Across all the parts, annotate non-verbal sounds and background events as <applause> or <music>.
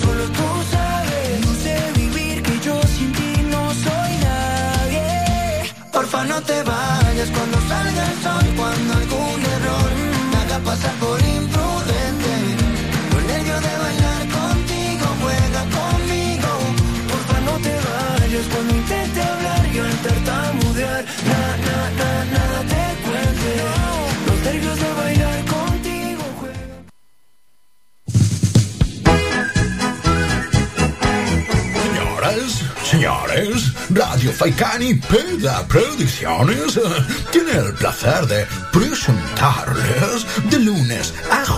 solo tú sabes. Señores, Radio Faikani Peda Producciones. Tiene el placer de presentarles de lunes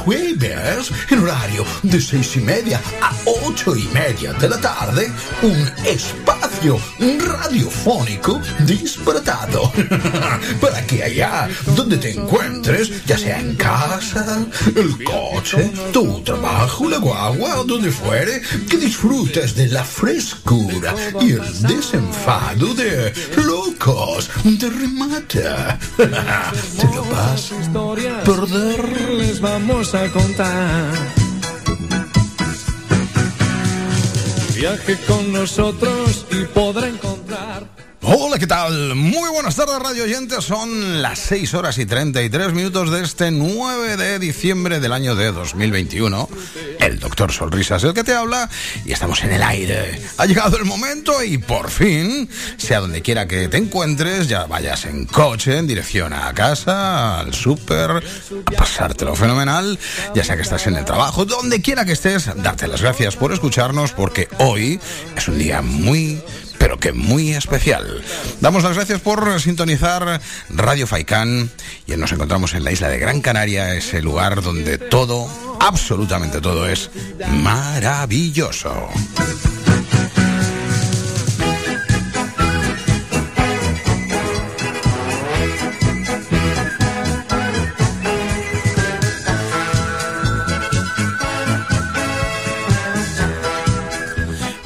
jueves en horario de seis y media a ocho y media de la tarde un espacio radiofónico disparatado <laughs> para que allá donde te encuentres, ya sea en casa, el coche, tu trabajo, la guagua donde fuere, que disfrutes de la frescura y el desenfado de locos de remata. <laughs> Te lo vas a les vamos contar. Viaje con nosotros y podrá encontrar. Hola, ¿qué tal? Muy buenas tardes, radio oyentes. Son las 6 horas y 33 minutos de este 9 de diciembre del año de 2021. El doctor Solrisas, el que te habla, y estamos en el aire. Ha llegado el momento y por fin, sea donde quiera que te encuentres, ya vayas en coche, en dirección a casa, al súper, a pasártelo fenomenal, ya sea que estás en el trabajo, donde quiera que estés, darte las gracias por escucharnos, porque hoy es un día muy pero que muy especial. Damos las gracias por sintonizar Radio Faicán y nos encontramos en la isla de Gran Canaria, ese lugar donde todo, absolutamente todo es maravilloso.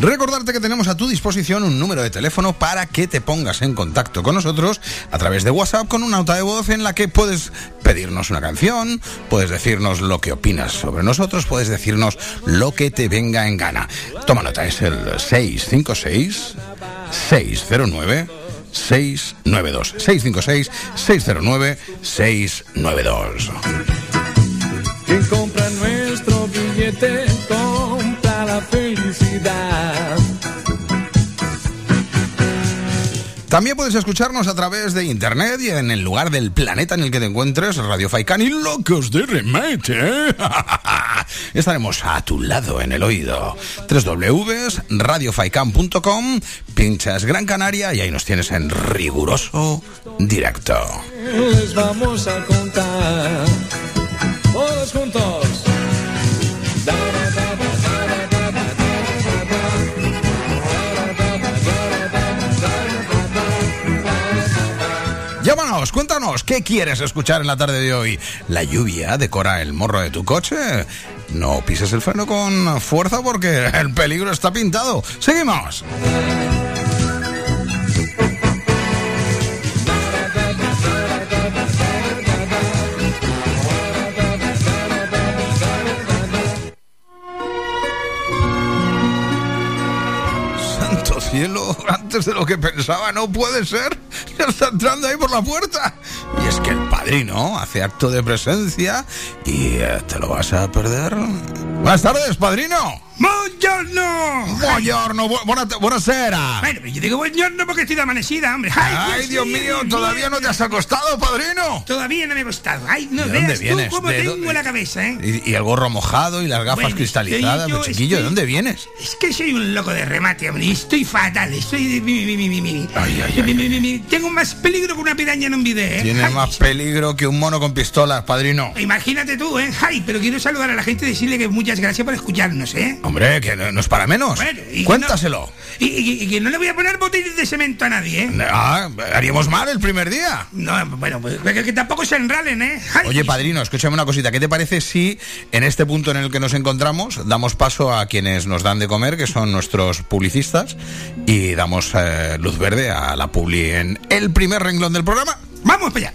Recordarte que tenemos a tu disposición un número de teléfono para que te pongas en contacto con nosotros a través de WhatsApp con una nota de voz en la que puedes pedirnos una canción, puedes decirnos lo que opinas sobre nosotros, puedes decirnos lo que te venga en gana. Toma nota, es el 656 609 692 656 609 692 También puedes escucharnos a través de internet y en el lugar del planeta en el que te encuentres, Radio Faikán y Locos de Remate. <laughs> Estaremos a tu lado en el oído. www.radiofaikan.com, pinchas Gran Canaria y ahí nos tienes en riguroso directo. Les vamos a contar. Todos juntos. Llámanos, cuéntanos, ¿qué quieres escuchar en la tarde de hoy? ¿La lluvia decora el morro de tu coche? No pises el freno con fuerza porque el peligro está pintado. Seguimos. Antes de lo que pensaba, no puede ser. Ya está entrando ahí por la puerta. Y es que el padrino hace acto de presencia y eh, te lo vas a perder. Buenas tardes, padrino. ¡Buongiorno! Buongiorno, bu buena, buonasera. Bueno, yo digo buongiorno porque estoy de amanecida, hombre. Ay, Dios mío, ¿todavía no te has acostado, padrino? Todavía no me he acostado. Ay, no ¿De veas dónde vienes? tú cómo ¿De tengo dónde? la cabeza, ¿eh? Y, y el gorro mojado y las gafas Bueno, cristalizadas. yo- chiquillo, ¿de estoy- dónde vienes? Es que soy un loco de remate, hombre. Estoy fatal. Estoy... de- Ay, ay, ay, Tengo más peligro que una piraña en un video, ¿eh? Tiene Ay, más peligro que un mono con pistolas, padrino. Imagínate tú, ¿eh? Ay, pero quiero saludar a la gente y decirle que muchas gracias por escucharnos, ¿eh? Hombre, que no, no es para menos. Bueno, y que Cuéntaselo. no- y, y- y que no le voy a poner botellas de cemento a nadie, ¿eh? Ah, haríamos mal el primer día. No, bueno, pues que, que tampoco se enralen, ¿eh? Ay, Oye, padrino, escúchame una cosita. ¿Qué te parece si en este punto en el que nos encontramos damos paso a quienes nos dan de comer, que son nuestros publicistas, y damos eh, luz verde a la publi en el primer renglón del programa? Vamos para allá.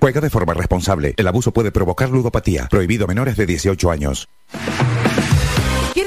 Juega de forma responsable. El abuso puede provocar ludopatía. Prohibido menores de 18 años.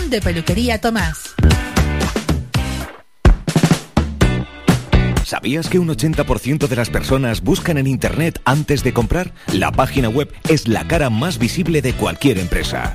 de Peluquería Tomás. ¿Sabías que un 80% de las personas buscan en Internet antes de comprar? La página web es la cara más visible de cualquier empresa.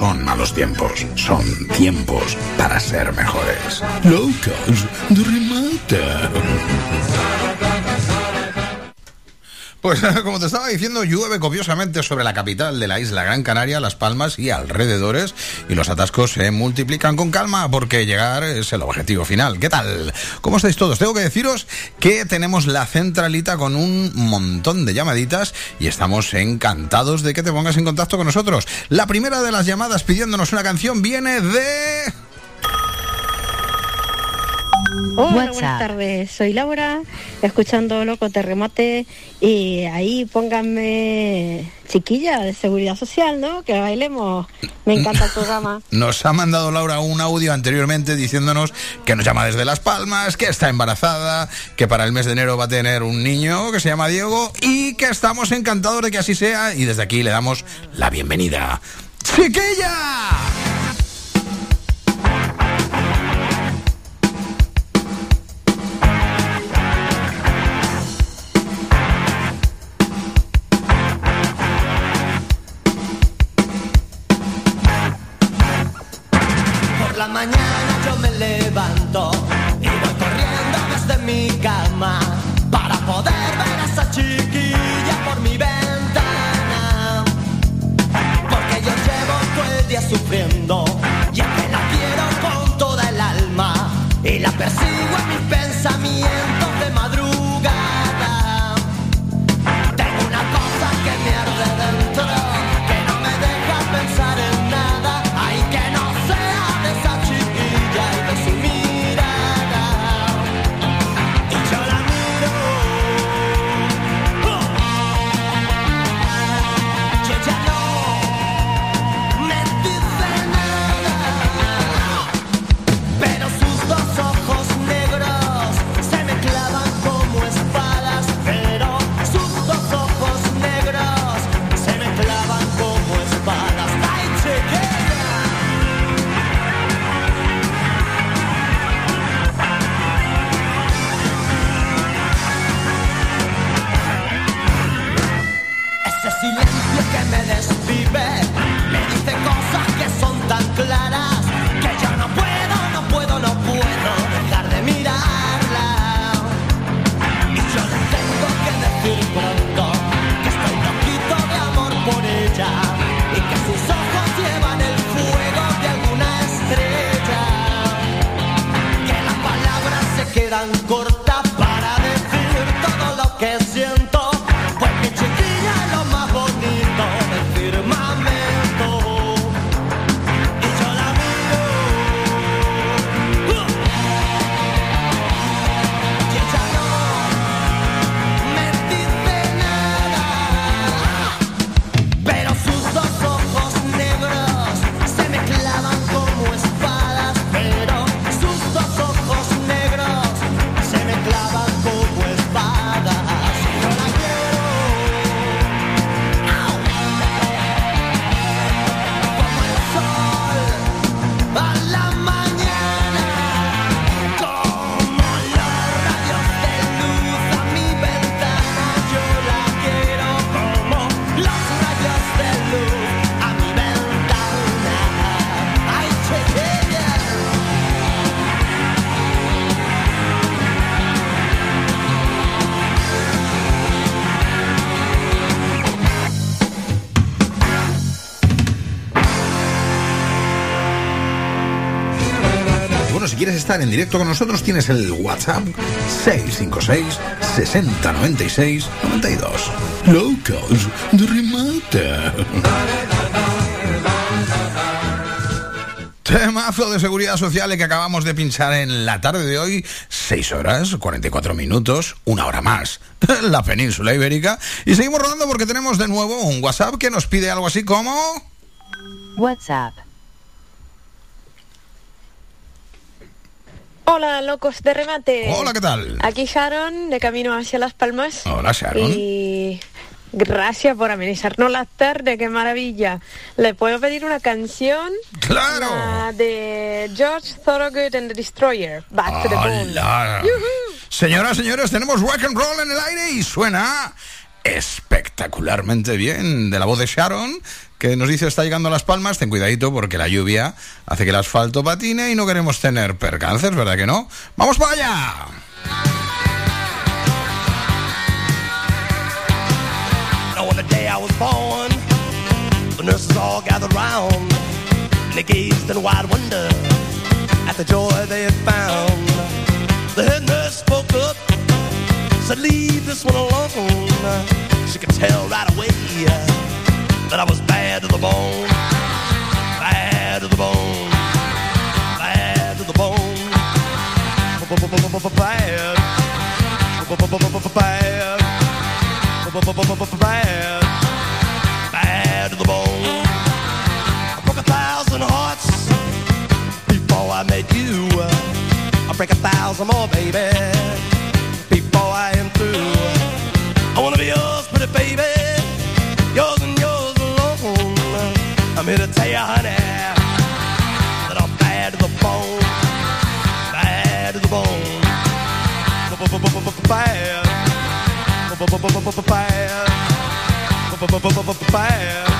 Son malos tiempos, son tiempos para ser mejores. De remate. Pues <laughs> como te estaba diciendo, llueve copiosamente sobre la capital de la isla Gran Canaria, Las Palmas y alrededores, y los atascos se multiplican con calma porque llegar es el objetivo final. ¿Qué tal? ¿Cómo estáis todos? Tengo que deciros que tenemos la centralita con un montón de llamaditas y estamos encantados de que te pongas en contacto con nosotros. La primera de las llamadas pidiéndonos una canción viene de... Hola, buenas tardes. Soy Laura, escuchando Loco Terremote y ahí pónganme chiquilla de seguridad social, ¿no? Que bailemos. Me encanta el programa. <laughs> Nos ha mandado Laura un audio anteriormente diciéndonos que nos llama desde Las Palmas, que está embarazada, que para el mes de enero va a tener un niño que se llama Diego y que estamos encantados de que así sea y desde aquí le damos la bienvenida. ¡Chiquilla! En directo con nosotros, tienes el WhatsApp 656 6096 92. Locos de remate. Temazo de seguridad social que acabamos de pinchar en la tarde de hoy, 6 horas, 44 minutos, una hora más, la península ibérica. Y seguimos rodando porque tenemos de nuevo un WhatsApp que nos pide algo así como... WhatsApp. Hola, locos de remate. Hola, ¿qué tal? Aquí Sharon, de camino hacia Las Palmas. Hola, Sharon. Y gracias por amenizarnos la tarde, qué maravilla. ¿Le puedo pedir una canción? ¡Claro! La de George Thorogood and the Destroyer, Back to the Bone. Señoras, señores, tenemos rock and roll en el aire y suena espectacularmente bien de la voz de Sharon, que nos dice está llegando a Las Palmas, ten cuidadito porque la lluvia hace que el asfalto patine y no queremos tener percances, ¿verdad que no? ¡Vamos para allá! Nurse spoke up, said, "Leave this one alone." She could tell right away that I was bad to the bone, bad to the bone, bad to the bone, bad, bad, bad, bad to the bone. I broke a thousand hearts before I met you. I break a thousand more, baby, you, honey, that I'm bad to the bone, bad to the bone, bad, bad, bad, bad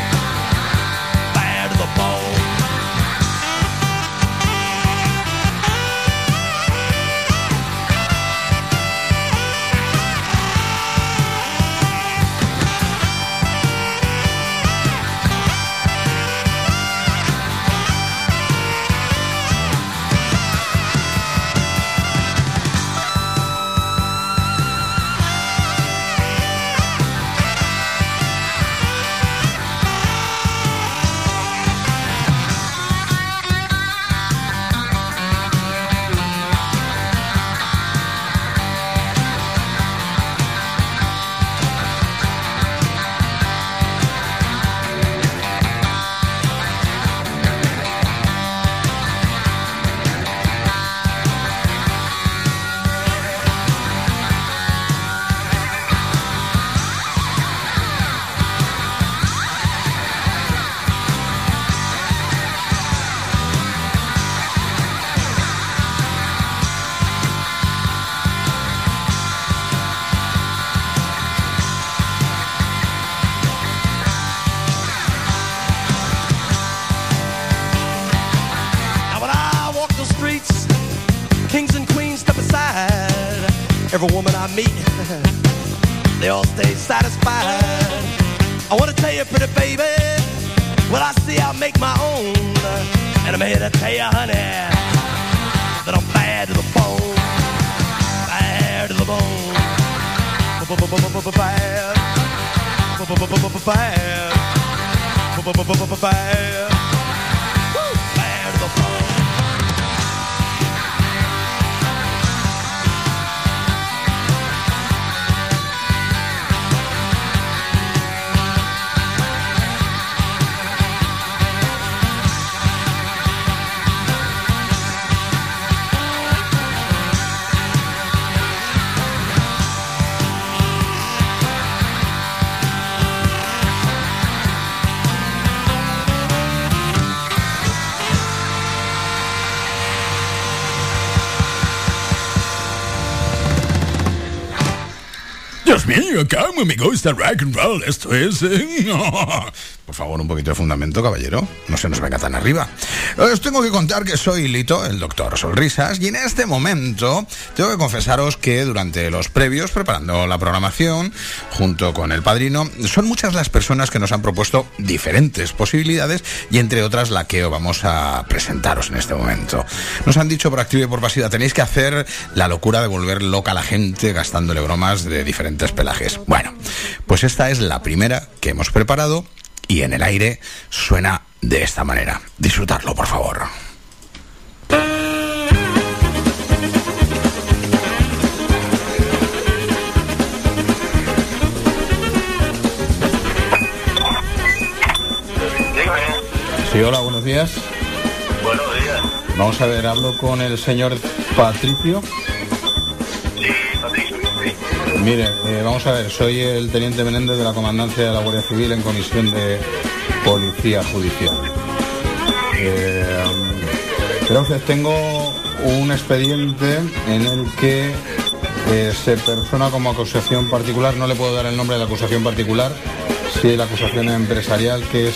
Every woman I meet, they all stay satisfied. I wanna tell you, pretty baby, what I see I make my own. And I'm here to tell you, honey, that I'm bad to the bone. Bad to the bone. Bad. Bad. Bad. Bad Cómo me gusta rock and roll. Esto es. eh, <laughs> Por favor, un poquito de fundamento, caballero. No se nos venga tan arriba. Os tengo que contar que soy Lito, el doctor Solrisas, y en este momento tengo que confesaros que durante los previos, preparando la programación, junto con el padrino, son muchas las personas que nos han propuesto diferentes posibilidades y entre otras la que vamos a presentaros en este momento. Nos han dicho por activa y por pasiva, tenéis que hacer la locura de volver loca a la gente gastándole bromas de diferentes pelajes. Bueno, pues esta es la primera que hemos preparado y en el aire suena de esta manera. Disfrutarlo, por favor. Sí, hola, buenos días. Buenos días. Vamos a ver, hablo con el señor Patricio. Mire, eh, vamos a ver, soy el teniente Menéndez de la Comandancia de la Guardia Civil en comisión de Policía Judicial. Eh, usted, tengo un expediente en el que eh, se persona como acusación particular, no le puedo dar el nombre de la acusación particular, si la acusación empresarial que es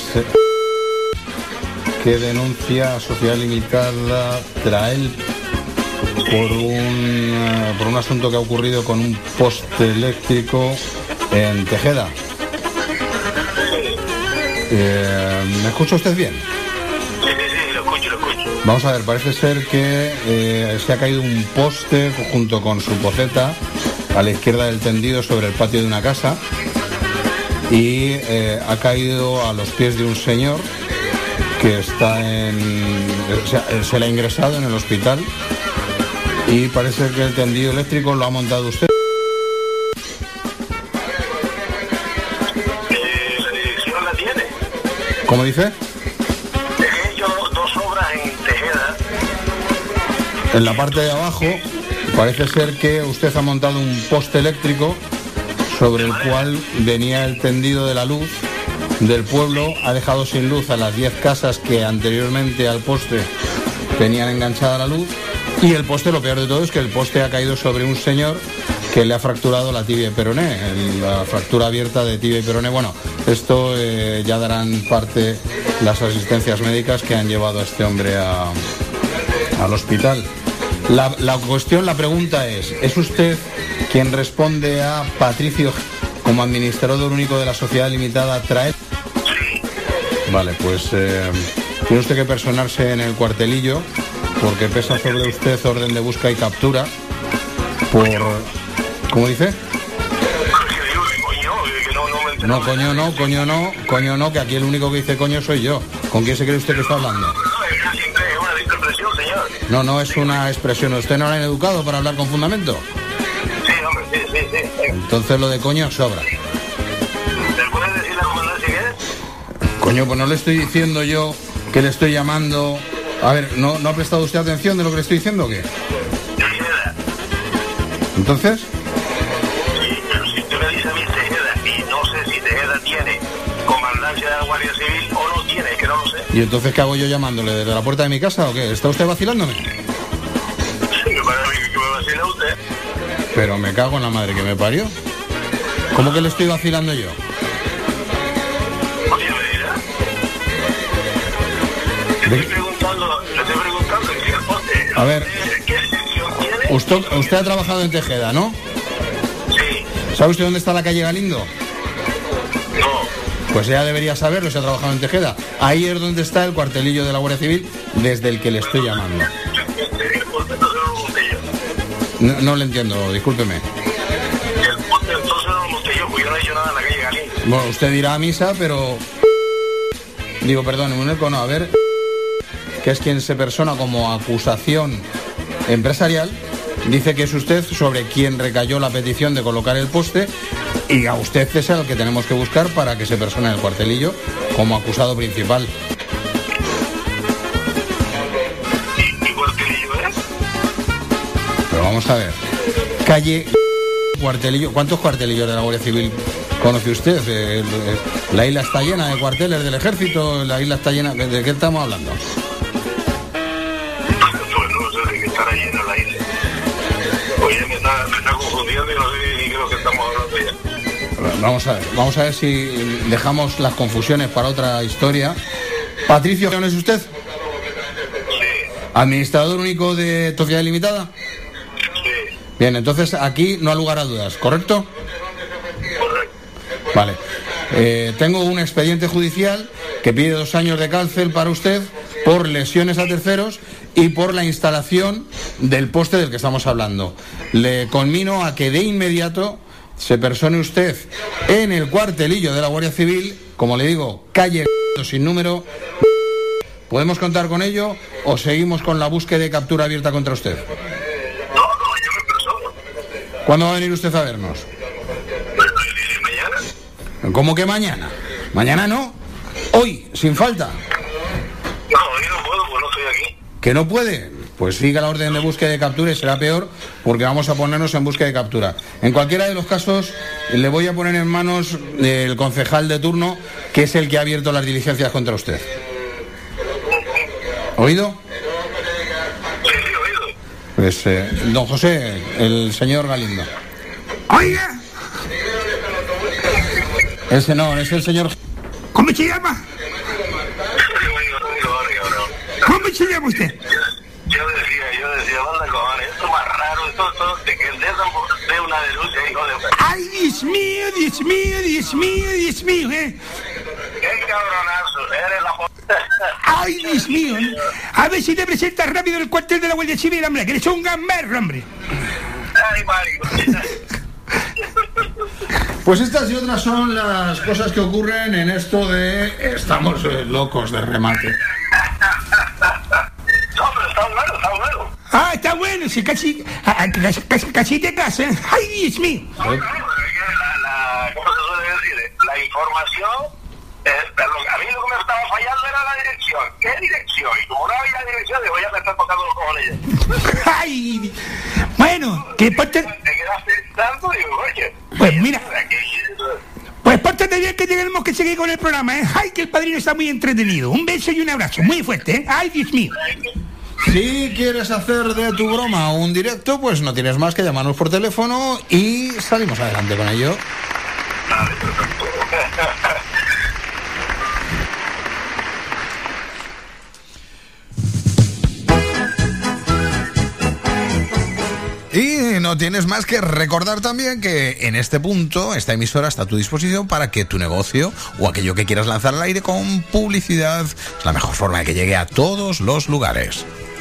que denuncia a Sociedad Limitada Trael por un, por un asunto que ha ocurrido con un poste eléctrico en Tejeda. Eh, ¿Me escucha usted bien? Sí, sí, sí, lo escucho, lo escucho. Vamos a ver, parece ser que eh, se ha caído un poste junto con su poceta a la izquierda del tendido sobre el patio de una casa y eh, ha caído a los pies de un señor que está en... se le ha ingresado en el hospital y parece que el tendido eléctrico lo ha montado usted. Eh, la dirección la tiene. ¿Cómo dice? He hecho dos obras en Tejeda En la parte de abajo parece ser que usted ha montado un poste eléctrico sobre el cual venía el tendido de la luz del pueblo. Ha dejado sin luz a las 10 casas que anteriormente al poste tenían enganchada la luz. Y el poste, lo peor de todo es que el poste ha caído sobre un señor que le ha fracturado la tibia y peroné, la fractura abierta de tibia y peroné. Bueno, esto eh, ya darán parte las asistencias médicas que han llevado a este hombre a- al hospital. La, la cuestión, la pregunta es, ¿es usted quien responde a Patricio como administrador único de la sociedad limitada Trae? Vale, pues eh, tiene usted que personarse en el cuartelillo porque pesa sobre usted orden de busca y captura por... ¿Cómo dice? No, coño no, coño no, coño no, que aquí el único que dice coño soy yo. ¿Con quién se cree usted que está hablando? Una interpretación, señor. No, no es una expresión. ¿Usted no lo han educado para hablar con fundamento? Sí, hombre, sí, sí, sí. Entonces lo de coño sobra. ¿Me puedes decir la comandancia que es? Coño, pues no le estoy diciendo yo que le estoy llamando... A ver, ¿no, ¿no ha prestado usted atención de lo que le estoy diciendo o qué? Entonces, Sí, pero si usted me dice a mí Tejeda y no sé si Tejeda tiene comandancia de la Guardia Civil o no tiene, que no lo sé. ¿y entonces qué hago yo llamándole? ¿Desde la puerta de mi casa o qué? ¿Está usted vacilándome? Sí, me parece que me vacila usted. Pero me cago en la madre que me parió. ¿Cómo que le estoy vacilando yo? Oye, me dirá. Le A ver, usted, usted ha trabajado en Tejeda, ¿no? Sí. ¿Sabe usted dónde está la calle Galindo? No. Pues ya debería saberlo si ha trabajado en Tejeda. Ahí es donde está el cuartelillo de la Guardia Civil desde el que le estoy llamando. No le entiendo, discúlpeme. El poste entonces no lo monté yo, porque yo no he hecho nada en la calle Galín. Bueno, usted dirá a misa, pero... Digo, perdón, un eco no, a ver... Que es quien se persona como acusación empresarial, dice que es usted sobre quien recayó la petición de colocar el poste y a usted es el que tenemos que buscar para que se persone en el cuartelillo como acusado principal. ¿Y cuartelillo es? Pero vamos a ver. Calle cuartelillo. ¿Cuántos cuartelillos de la Guardia Civil conoce usted? Eh, eh, La isla está llena de cuarteles del ejército, la isla está llena. ¿De qué estamos hablando? Está, me está confundiendo y no sé ni qué es lo que estamos hablando ya. Vamos a ver, vamos a ver si dejamos las confusiones para otra historia. Patricio, ¿quién es usted? ¿Administrador único de Sociedad Limitada? Bien, entonces aquí no ha lugar a dudas, ¿correcto? Vale. Eh, tengo un expediente judicial que pide dos años de cárcel para usted por lesiones a terceros y por la instalación del poste del que estamos hablando. Le conmino a que de inmediato se persone usted en el cuartelillo de la Guardia Civil, como le digo, calle <laughs> sin número. ¿Podemos contar con ello o seguimos con la búsqueda de captura abierta contra usted? ¿Cuándo va a venir usted a vernos? ¿Cómo que mañana? ¿Mañana no? Hoy, sin falta. No, hoy no puedo, pues no estoy aquí. ¿Que no puede? Pues siga la orden de búsqueda y captura y será peor porque vamos a ponernos en búsqueda y captura. En cualquiera de los casos, le voy a poner en manos del concejal de turno, que es el que ha abierto las diligencias contra usted. ¿Oído? Pues, eh, don José, el señor Galindo. Oiga, Ese no, es el señor... ¿cómo se llama? ¿Cómo se llama usted? Yo decía, yo decía, manda cojones, esto es más raro, esto, esto, de que el de de una denuncia, hijo de... Ay, Dios mío, Dios mío, Dios mío, Dios mío, ¿eh? ¡Qué cabronazo! Eres la... Ay, Dios mío. A ver si te presentas rápido en el cuartel de la Guardia Civil, hombre, que eres un gamberro, hombre. Ay, Mario. Pues estas y otras son las cosas que ocurren en esto de... Estamos eh, locos de remate. Ah, está bueno, si casi, ah, ah, casi, casi, casi te casas. Ay, Dios mío. La, la, ¿Cómo se suele decir? La información... eh, pero a mí lo que me estaba fallando era la dirección. ¿Qué dirección? Y como no había dirección, digo, ya me están tocando los cojones. ¡Ay! Bueno, que ponte... Te quedas pensando y digo, oye. Pues mira. aquí- Pues pórtate bien que tenemos que seguir con el programa, ¿eh? ¡Ay, que el padrino está muy entretenido! Un beso y un abrazo, muy fuerte, ¿eh? ¡Ay, Dios mío! Si quieres hacer de tu broma un directo, pues no tienes más que llamarnos por teléfono y salimos adelante con ello. Y no tienes más que recordar también que en este punto esta emisora está a tu disposición para que tu negocio o aquello que quieras lanzar al aire con publicidad es la mejor forma de que llegue a todos los lugares.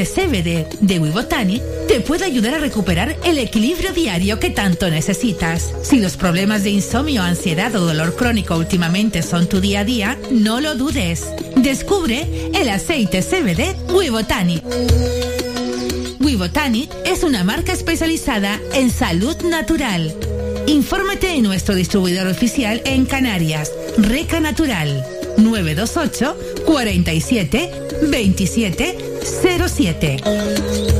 Aceite CBD de Wibotani te puede ayudar a recuperar el equilibrio diario que tanto necesitas. Si los problemas de insomnio, ansiedad o dolor crónico últimamente son tu día a día, no lo dudes. Descubre el aceite CBD Wibotani. Wibotani es una marca especializada en salud natural. Infórmate en nuestro distribuidor oficial en Canarias, Reca Natural, 928 47 27 07.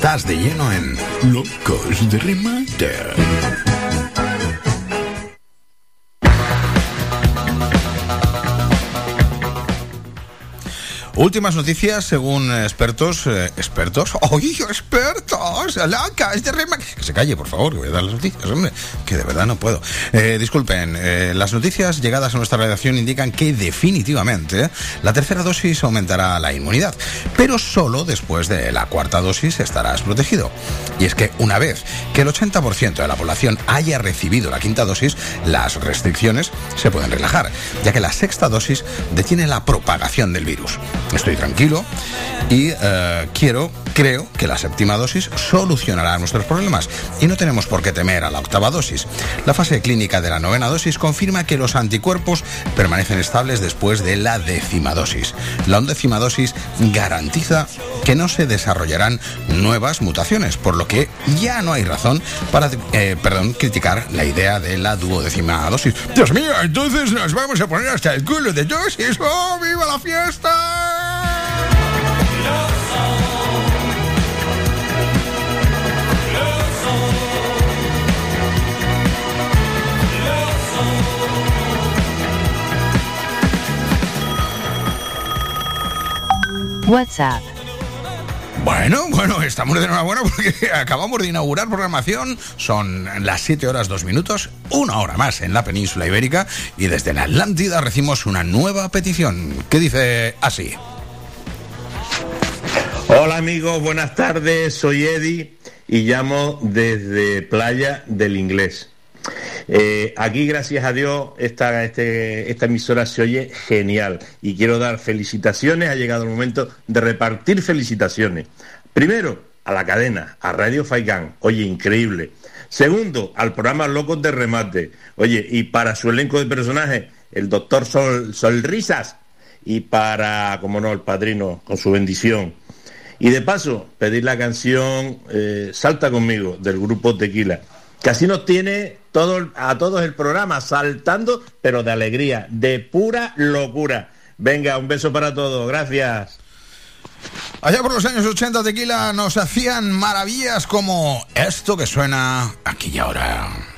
Estás de lleno en Locos de Remate. Últimas noticias según expertos. eh, ¿Expertos? <laughs> ¡Oye, expertos! ¡Locos de Remate! Que se calle, por favor, que voy a dar las noticias, hombre. Que de verdad no puedo. Eh, disculpen, eh, las noticias llegadas a nuestra redacción indican que definitivamente la tercera dosis aumentará la inmunidad, pero solo después de la cuarta dosis estarás protegido. Y es que una vez que el 80% de la población haya recibido la quinta dosis, las restricciones se pueden relajar, ya que la sexta dosis detiene la propagación del virus. Estoy tranquilo y eh, quiero, creo que la séptima dosis solucionará nuestros problemas y no tenemos por qué temer a la octava dosis. La fase clínica de la novena dosis confirma que los anticuerpos permanecen estables después de la décima dosis. La undécima dosis garantiza que no se desarrollarán nuevas mutaciones, por lo que ya no hay razón para, eh, perdón, criticar la idea de la duodécima dosis. Dios mío, entonces nos vamos a poner hasta el culo de dosis. ¡Oh, viva la fiesta! WhatsApp. Bueno, bueno, estamos de enhorabuena porque <laughs> acabamos de inaugurar programación. Son las 7 horas 2 minutos, una hora más en la península ibérica y desde la Atlántida recibimos una nueva petición que dice así. Hola amigos, buenas tardes, soy Eddie y llamo desde Playa del Inglés. Eh, aquí, gracias a Dios, esta, este, esta emisora se oye genial y quiero dar felicitaciones. Ha llegado el momento de repartir felicitaciones. Primero, a la cadena, a Radio Faikán. Oye, increíble. Segundo, al programa Locos de Remate. Oye, y para su elenco de personajes, el doctor Sol, Sol Risas. Y para, como no, el padrino, con su bendición. Y de paso, pedir la canción eh, Salta conmigo del grupo Tequila, que así nos tiene todo, a todos el programa saltando, pero de alegría, de pura locura. Venga, un beso para todos, gracias. Allá por los años 80 Tequila nos hacían maravillas como esto que suena aquí y ahora.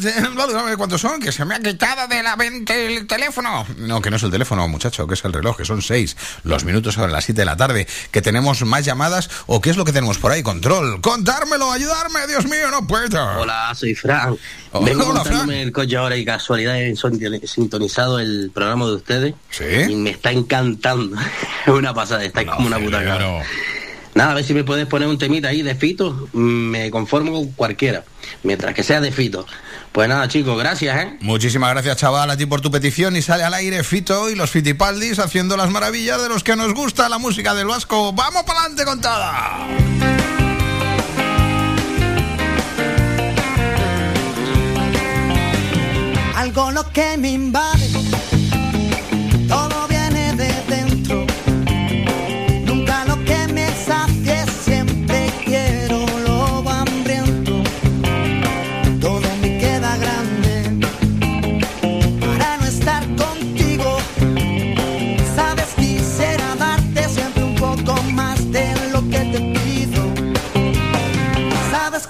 <laughs> ¿Cuántos son? Que se me ha quitado de la mente el teléfono. No, que no es el teléfono, muchacho, que es el reloj, que son seis. Los minutos son las siete de la tarde. Que tenemos más llamadas o qué es lo que tenemos por ahí. Control. Contármelo, ayudarme, Dios mío, no puedo. Hola, soy Fran. Hola, Vengo hola, montándome el coche ahora y casualidad he sintonizado el programa de ustedes. Sí. Y me está encantando. <laughs> Es una pasada, está como una puta cabra. Nada, a ver si me puedes poner un temita ahí de Fito. Mm, me conformo con cualquiera, mientras que sea de Fito. Pues nada, chicos, gracias, ¿eh? Muchísimas gracias, chaval, a ti por tu petición. Y sale al aire Fito y los Fitipaldis haciendo las maravillas de los que nos gusta la música del Vasco. ¡Vamos para adelante, contada! Algo lo que me invade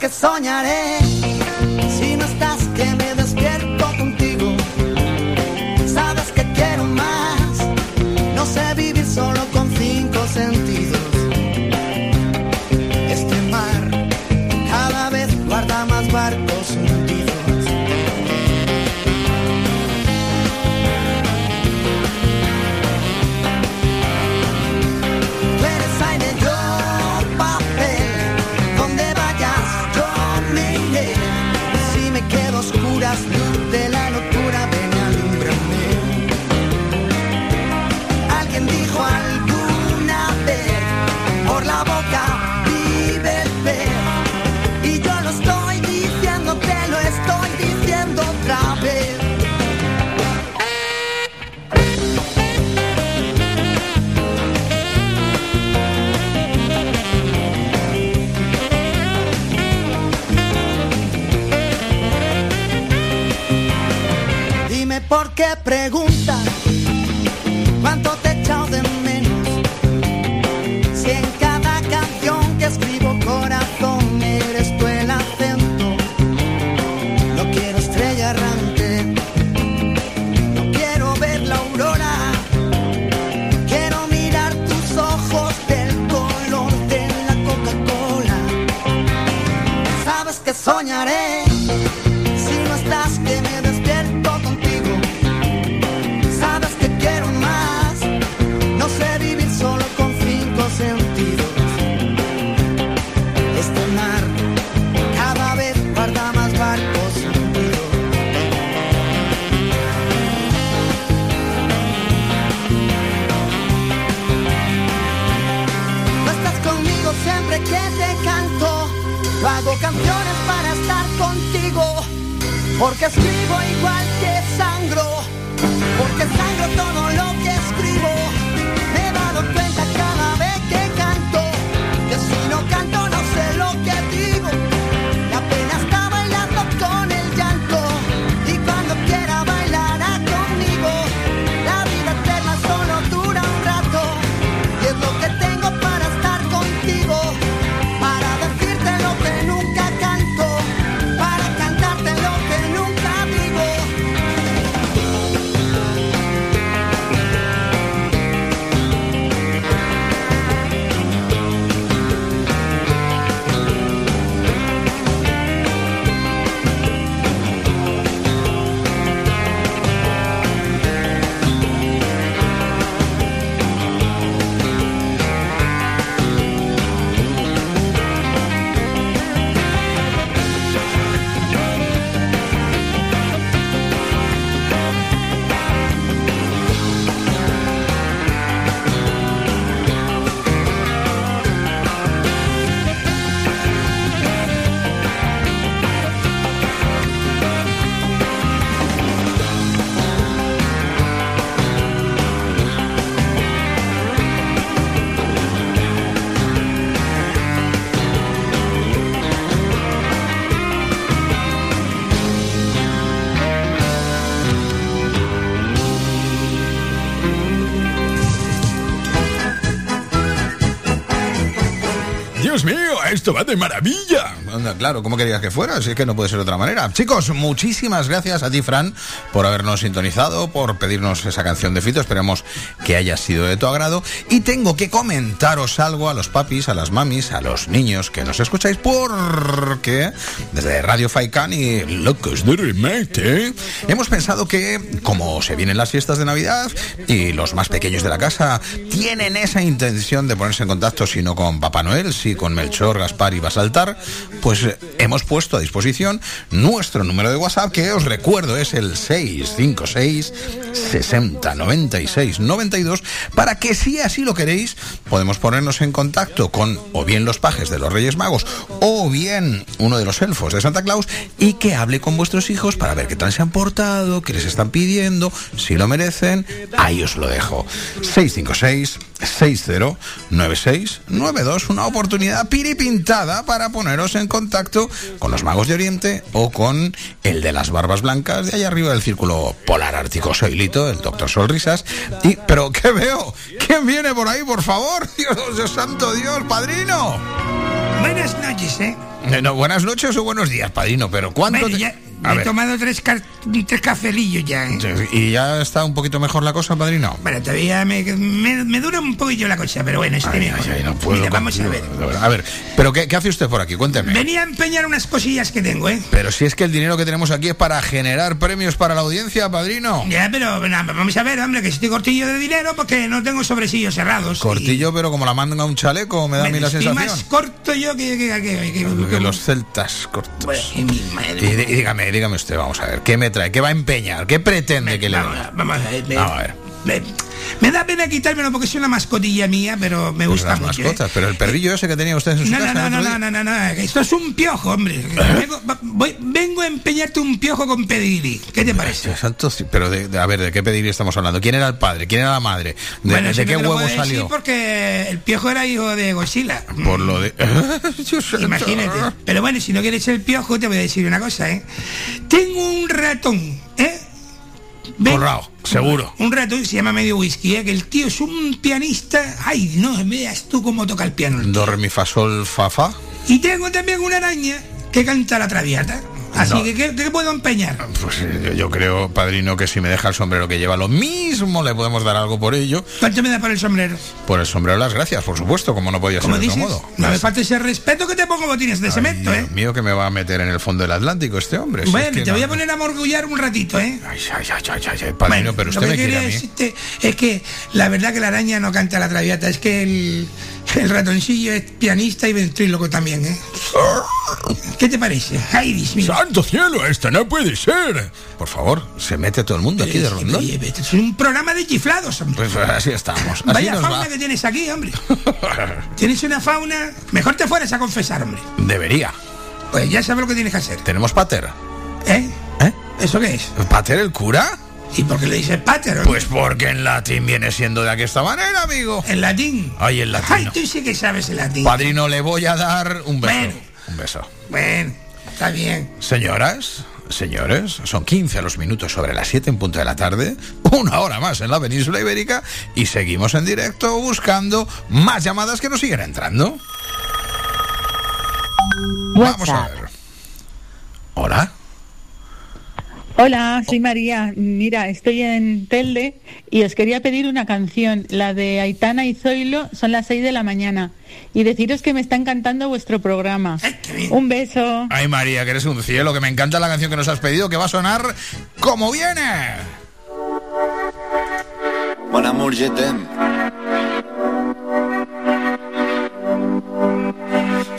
que soñaré Dime por Porque escribo igual que sangro. Porque sangro todo lo que va de maravilla. Claro, ¿cómo querías que fuera? Si es que no puede ser de otra manera. Chicos, muchísimas gracias a ti, Fran, por habernos sintonizado, por pedirnos esa canción de Fito. Esperemos que haya sido de tu agrado. Y tengo que comentaros algo a los papis, a las mamis, a los niños que nos escucháis, porque desde Radio Faikan y Locos de Remate hemos pensado que, como se vienen las fiestas de Navidad y los más pequeños de la casa tienen esa intención de ponerse en contacto, si no con Papá Noel, sí con Melchor Gaspar y Basaltar, pues hemos puesto a disposición nuestro número de WhatsApp, que os recuerdo es el 656 60 96 92, para que si así lo queréis, podemos ponernos en contacto con o bien los pajes de los Reyes Magos o bien uno de los elfos de Santa Claus y que hable con vuestros hijos para ver qué tal se han portado, qué les están pidiendo, si lo merecen. Ahí os lo dejo. 656 6096 92, una oportunidad piripintada para poneros en contacto con los magos de Oriente o con el de las barbas blancas de allá arriba del círculo polar ártico Soilito, el doctor Solrisas. Y, pero ¿qué veo? ¿Quién viene por ahí, por favor? <laughs> Dios, Dios santo Dios, padrino. Buenas noches, ¿eh? Eh, no, buenas noches o buenos días, padrino, pero ¿cuánto Bueno, te- ya A he ver, tomado tres, tres cafelillos ya, ¿eh? ¿Y ya está un poquito mejor la cosa, padrino? Bueno, todavía me, me, me dura un poquillo la cosa, pero bueno, este mejor. Puedo Mira, vamos a ver. A ver, ¿pero qué, qué hace usted por aquí? Cuénteme. Venía a empeñar unas cosillas que tengo, ¿eh? Pero si es que el dinero que tenemos aquí es para generar premios para la audiencia, padrino. Ya, pero na, vamos a ver, hombre, que si estoy cortillo de dinero porque no tengo sobresillos cerrados. Cortillo, pero como la manga a un chaleco, me da a mí Bueno, la sensación. más corto yo que... que, que- los celtas cortos. y mi madre. y dígame, dígame usted, vamos a ver, ¿qué me trae? ¿Qué va a empeñar? ¿Qué pretende que le Vamos, a ver. Vamos a ver. Me, me da pena quitármelo porque es una mascotilla mía, pero me gusta las mucho. ¿eh? mascotas, pero el perrillo ese que tenía usted en su No, casa. no, no, no, no, no, no, no, esto es un piojo, hombre. Vengo, voy- vengo a empeñarte un piojo con pedigrí. ¿Qué te parece? Santo, pero de, de- a ver, ¿de qué pedir estamos hablando? ¿Quién era el padre? ¿Quién era la madre? ¿De, Bueno, de qué huevo puedo decir salió? porque el piojo era hijo de Godzilla. Por lo de... <laughs> <laughs> Imagínate. Pero bueno, si no quieres el piojo, te voy a decir una cosa, ¿eh? Tengo un ratón, ¿eh? Forrao, seguro. Un ratón se llama medio whisky, ¿eh? Que el tío es un pianista. Ay, no veas tú cómo toca el piano. Do, re, mi, fa, sol, fa, fa. Y tengo también una araña que canta la traviata. Así No. que, ¿qué, qué puedo empeñar? Pues eh, yo, yo creo, padrino, que si me deja el sombrero que lleva lo mismo, le podemos dar algo por ello. ¿Cuánto me da por el sombrero? Por el sombrero las gracias, por supuesto, como no podía ser de otro modo. no me falta ese respeto que te pongo botines de cemento, ¿eh? Mío, que me va a meter en el fondo del Atlántico este hombre. si Bueno, es que te no- voy a poner a morgullar un ratito, ¿eh? Ay, ay, ay, ay, ay, ay, padrino, pero usted Lo que me quiere quería a mí. decirte es que la verdad que la araña no canta la traviata, es que el, el ratoncillo es pianista y ventríloco también, ¿eh? ¿Qué te parece? Mío. ¡Santo cielo! ¡Esto no puede ser! Por favor, se mete todo el mundo aquí de rondón. es un programa de chiflados, hombre. Pues así estamos. Así Vaya nos fauna va. que tienes aquí, hombre. <laughs> Tienes una fauna. Mejor te fueras a confesar, hombre. Debería. Pues ya sabes lo que tienes que hacer. ¿Tenemos pater? ¿Eh? ¿Eh? ¿Eso qué es? ¿Pater el cura? ¿Y por qué le dices pater? hombre? Pues porque en latín viene siendo de esta manera, amigo. ¿En latín? Ay, en Ay, latino. tú sí que sabes el latín. Padrino, le voy a dar un beso. Bueno. Un beso. Bueno, está bien. Señoras, señores, son 15 los minutos sobre las 7 en punto de la tarde, una hora más en la península ibérica y seguimos en directo buscando más llamadas que nos siguen entrando. Vamos a ver. Hola. Hola, soy María. Mira, estoy en Telde y os quería pedir una canción. La de Aitana y Zoilo son las 6 de la mañana. Y deciros que me está encantando vuestro programa. Un beso. Ay María, que eres un cielo, que me encanta la canción que nos has pedido, que va a sonar como viene. Amour, je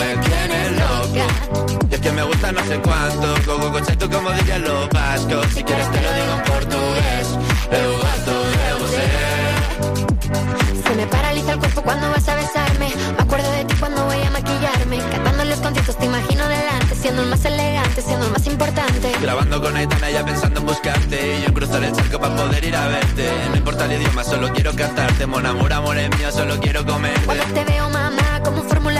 me tienes loca. Y es que me gusta no sé cuánto, coco concepto como dirían los vascos, si quieres te lo digo en portugués, eu gosto de. Se me paraliza el cuerpo cuando vas a besarme. Me acuerdo de ti cuando voy a maquillarme. Cantando los conciertos te imagino delante, siendo el más elegante, siendo el más importante. Grabando con Aitana ya pensando en buscarte Y yo en cruzar el charco para poder ir a verte No importa el idioma, solo quiero cantarte Mon amor, amor es mío, solo quiero comerte Cuando te veo, mamá, como de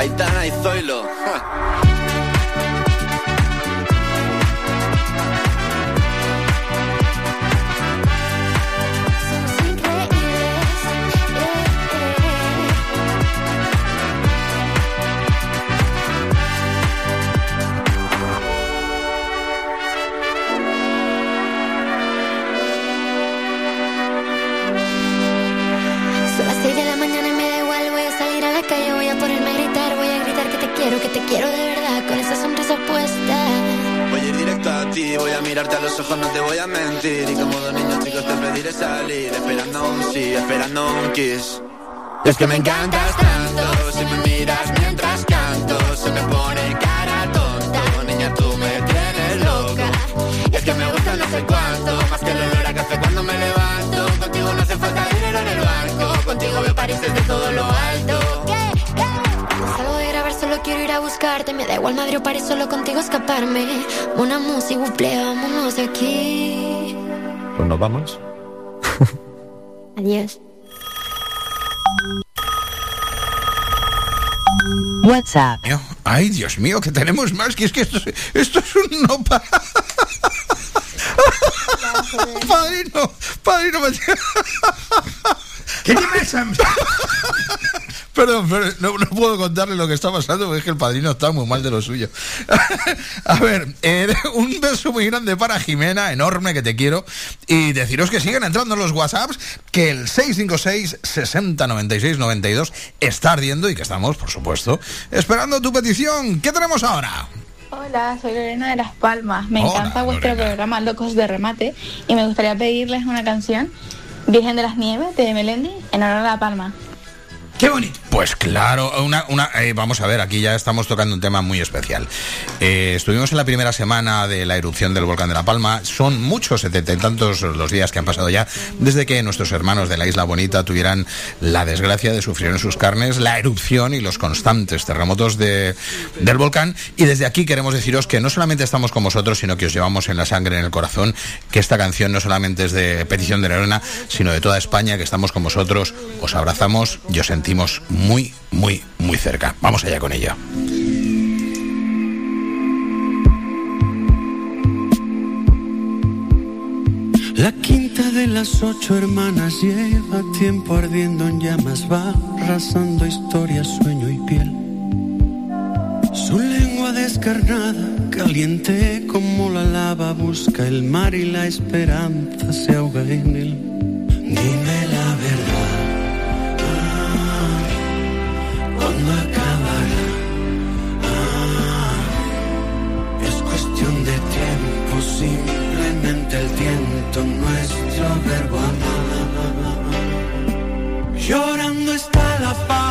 Aitana Es que me encantas tanto, si me miras mientras canto, se me pone cara tonta. Niña, tú me tienes loca. Y es que me gusta no sé cuánto, más que el olor a café cuando me levanto. Contigo no hace falta dinero en el banco, contigo me pareces de todo lo alto. Salgo de grabar, solo quiero ir a buscarte, me da igual madre o paré solo contigo escaparme. Una música, buple, vámonos de aquí. Pues nos vamos. <laughs> Adiós. WhatsApp. Mío, Ay, Dios mío, que tenemos más, que es que esto, es- esto es un no pa- <laughs> Padrino, padrino, me- ¿Qué te pasa? Perdón, pero no, no puedo contarle lo que está pasando porque es que el padrino está muy mal de lo suyo. <laughs> A ver, eh, <laughs> un beso muy grande para Jimena, enorme que te quiero. Y deciros que siguen entrando los WhatsApps, que el 656 60 96 92 está ardiendo y que estamos, por supuesto, esperando tu petición. ¿Qué tenemos ahora? Hola, soy Lorena de Las Palmas. Me Hola, encanta vuestro programa Locos de Remate y me gustaría pedirles una canción, Virgen de las Nieves, de Melendi, en honor a La Palma. Qué bonito. Pues claro, eh, vamos a ver, aquí ya estamos tocando un tema muy especial. Eh, estuvimos en la primera semana de la erupción del volcán de La Palma. Son muchos, setenta y tantos los días que han pasado ya desde que nuestros hermanos de la Isla Bonita tuvieran la desgracia de sufrir en sus carnes la erupción y los constantes terremotos de, del volcán. Y desde aquí queremos deciros que no solamente estamos con vosotros, sino que os llevamos en la sangre, en el corazón, que esta canción no solamente es de petición de Lorena, sino de toda España, que estamos con vosotros, os abrazamos y os sentimos muy, muy, muy cerca. Vamos allá con ella. La quinta de las ocho hermanas lleva tiempo ardiendo en llamas, va arrasando historia, sueño y piel. Su lengua descarnada, caliente como la lava, busca el mar y la esperanza se ahoga en él. Dime ¿cuándo acabará? Ah, es cuestión de tiempo, simplemente el tiento, nuestro verbo amar. Llorando está la palma,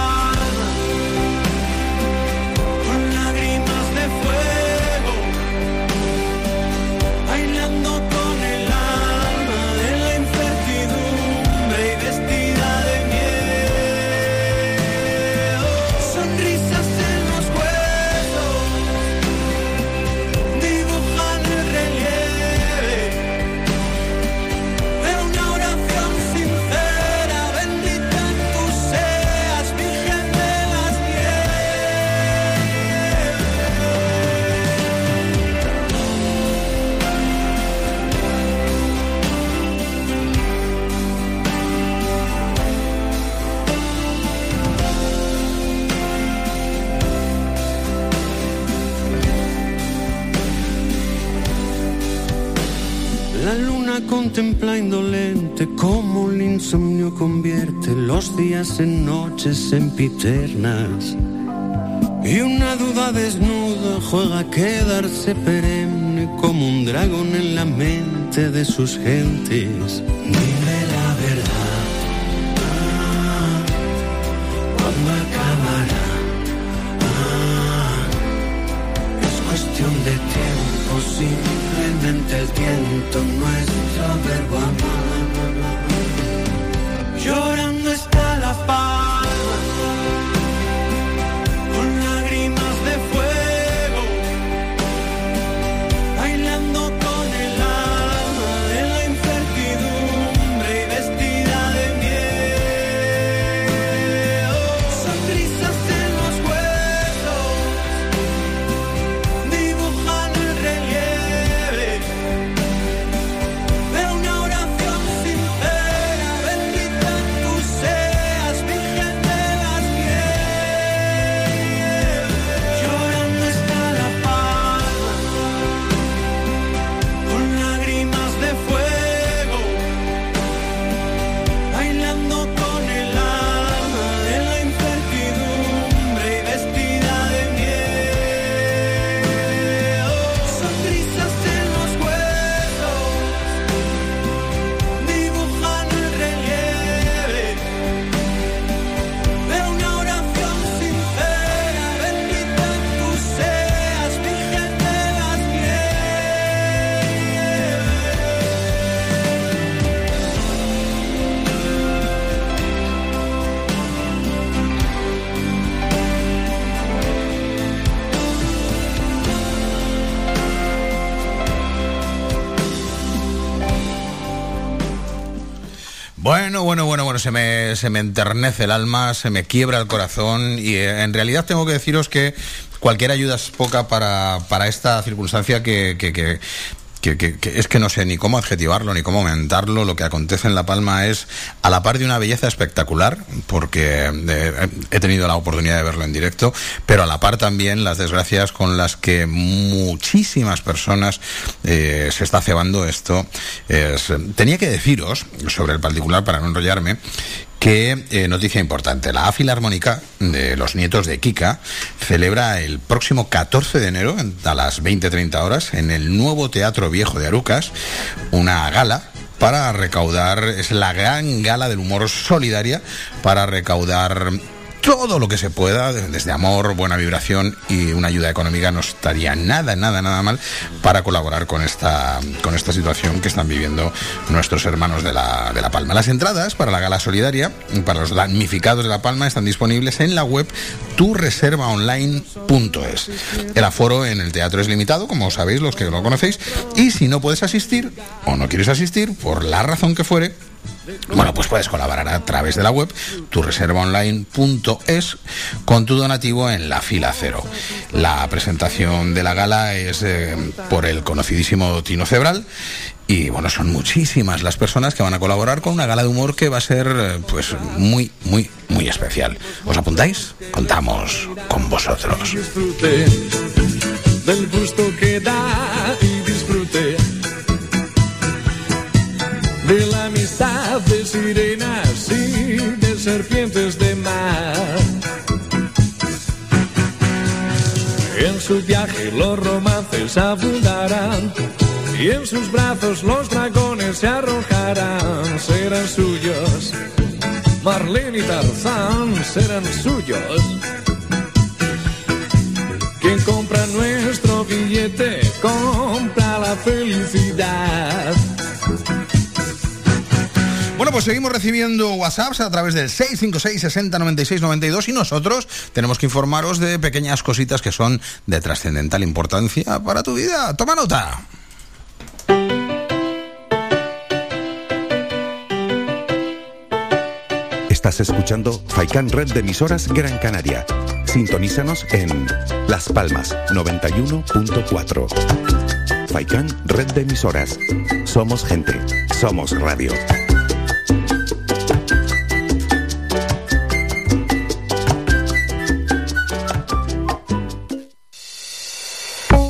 contempla indolente cómo el insomnio convierte los días en noches sempiternas. Y una duda desnuda juega a quedarse perenne como un dragón en la mente de sus gentes. Simplemente el viento, nuestro verbo amar. Se me, se me enternece el alma, se me quiebra el corazón y eh, en realidad tengo que deciros que cualquier ayuda es poca para, para esta circunstancia que que, que, es que no sé ni cómo adjetivarlo ni cómo aumentarlo. Lo que acontece en La Palma es a la par de una belleza espectacular, porque eh, he tenido la oportunidad de verlo en directo, pero a la par también las desgracias con las que muchísimas personas eh, se está cebando esto. Es, tenía que deciros sobre el particular para no enrollarme que eh, noticia importante, la Filarmónica de los nietos de Kika celebra el próximo 14 de enero a las 20-30 horas en el nuevo Teatro Viejo de Arucas una gala para recaudar, es la gran gala del humor solidaria para recaudar todo lo que se pueda, desde amor, buena vibración y una ayuda económica, no estaría nada, nada, nada mal para colaborar con esta, con esta situación que están viviendo nuestros hermanos de la, de la Palma. Las entradas para la gala solidaria, para los damnificados de La Palma, están disponibles en la web turreservaonline.es. El aforo en el teatro es limitado, como sabéis los que lo conocéis, y si no puedes asistir o no quieres asistir, por la razón que fuere, bueno, pues puedes colaborar a través de la web turreservaonline.es con tu donativo en la fila cero. La presentación de la gala es eh, por el conocidísimo Tino Cebral y bueno, son muchísimas las personas que van a colaborar con una gala de humor que va a ser eh, pues muy, muy, muy especial. ¿Os apuntáis? Contamos con vosotros. Los romances abundarán y en sus brazos los dragones se arrojarán, serán suyos. Marlene y Tarzán serán suyos. Quien compra nuestro billete compra la felicidad. Pues seguimos recibiendo WhatsApps a través del 656 60 96 92 y nosotros tenemos que informaros de pequeñas cositas que son de trascendental importancia para tu vida. Toma nota. Estás escuchando Faikan Red de emisoras Gran Canaria. Sintonízanos en Las Palmas 91.4. Faikan Red de emisoras. Somos gente. Somos radio.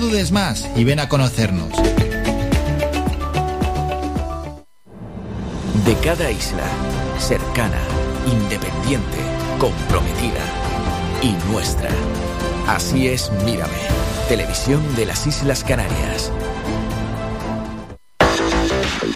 dudes más y ven a conocernos. De cada isla, cercana, independiente, comprometida y nuestra. Así es Mírame, televisión de las Islas Canarias.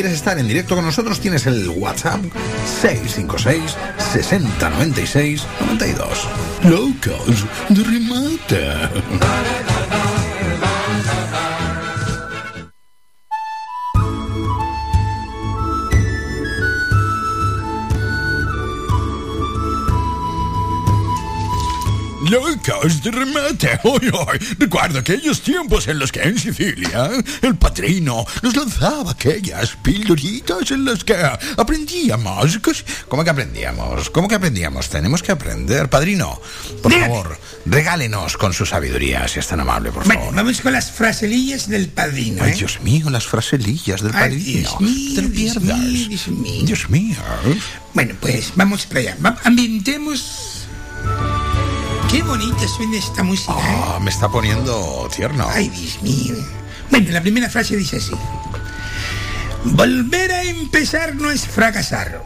Quieres estar en directo con nosotros, tienes el WhatsApp 656 60 96 92. Locos de remate. Locos de remate. Uy, uy. Recuerdo aquellos tiempos en los que en Sicilia el padrino nos lanzaba aquellas pildoritas en las que aprendíamos. ¿Cómo que aprendíamos? ¿Cómo que aprendíamos? Tenemos que aprender. Padrino, por favor, regálenos con su sabiduría, si es tan amable, por favor. Bueno, vamos con las fraselillas del padrino. Ay, ¿eh? Dios mío, las fraselillas del Ay, padrino. Dios mío, Te lo Dios pierdas. mío, Dios mío. Dios mío. Bueno, pues vamos para allá. Ambientemos. Qué bonita suena esta música. ¿eh? Ah, me está poniendo tierno. Ay, Dios mío. Bueno, la primera frase dice así. Volver a empezar no es fracasar.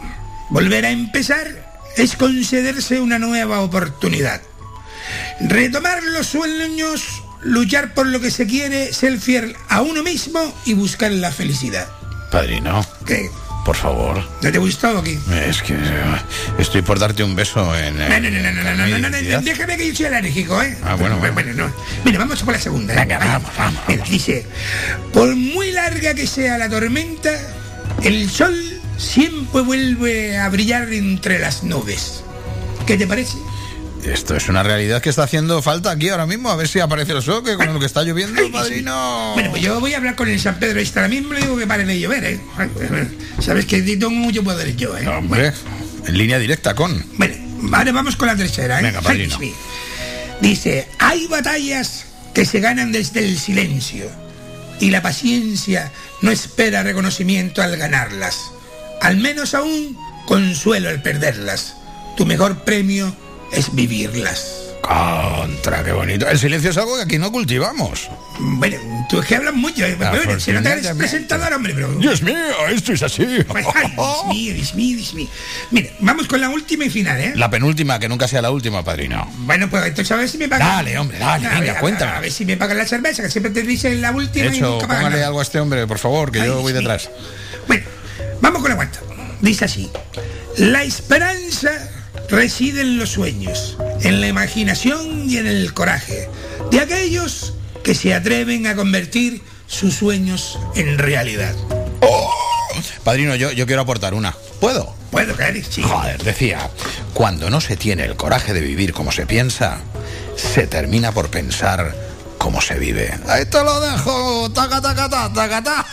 Volver a empezar es concederse una nueva oportunidad. Retomar los sueños, luchar por lo que se quiere, ser fiel a uno mismo y buscar la felicidad. Padrino, ¿Qué? Por favor. ¿Ya te he gustado aquí? Es que estoy por darte un beso en. No, déjame que yo soy alérgico, ¿eh? Ah, bueno. Bueno, bueno, no. Mira, vamos a por la segunda. ¿eh? Venga, vamos, vamos. dice: Por muy larga que sea la tormenta, el sol siempre vuelve a brillar entre las nubes. ¿Qué te parece? Esto es una realidad que está haciendo falta aquí ahora mismo. A ver si aparece el sol, que con lo que está lloviendo, padrino. Bueno, pues yo voy a hablar con el San Pedro este ahora mismo y le digo que pare de llover, ¿eh? Sabes que tengo mucho poder yo, ¿eh? Hombre, en línea directa con. Bueno, ahora vamos con la tercera, ¿eh? Venga, padrino. Dice, hay batallas que se ganan desde el silencio y la paciencia no espera reconocimiento al ganarlas. Al menos aún consuelo al perderlas. Tu mejor premio es vivirlas. Contra, qué bonito. El silencio es algo que aquí no cultivamos. Bueno, tú es que hablas mucho, ¿eh? Bueno, se nota que eres presentador, hombre, pero... Dios mío, esto es así. Pues, ay, Dios <laughs> mío, Dios mío, Dios mío. Mira, vamos con la última y final, ¿eh? La penúltima, que nunca sea la última, padrino. Bueno, pues entonces a ver si me pagan. Dale, hombre, dale, venga, a- cuéntame. A, ver si me pagan la cerveza, que siempre te dicen la última De y nunca pagan póngale nada. algo a este hombre, por favor, que Ay, yo voy detrás. Vamos con la cuenta. Dice así. La esperanza reside en los sueños, en la imaginación y en el coraje de aquellos que se atreven a convertir sus sueños en realidad. Padrino, yo, yo quiero aportar una. ¿Puedo? Puedo sí. Joder, decía, cuando no se tiene el coraje de vivir como se piensa, se termina por pensar como se vive. Ahí te lo dejo. Taca, taca, ta, taca, ta.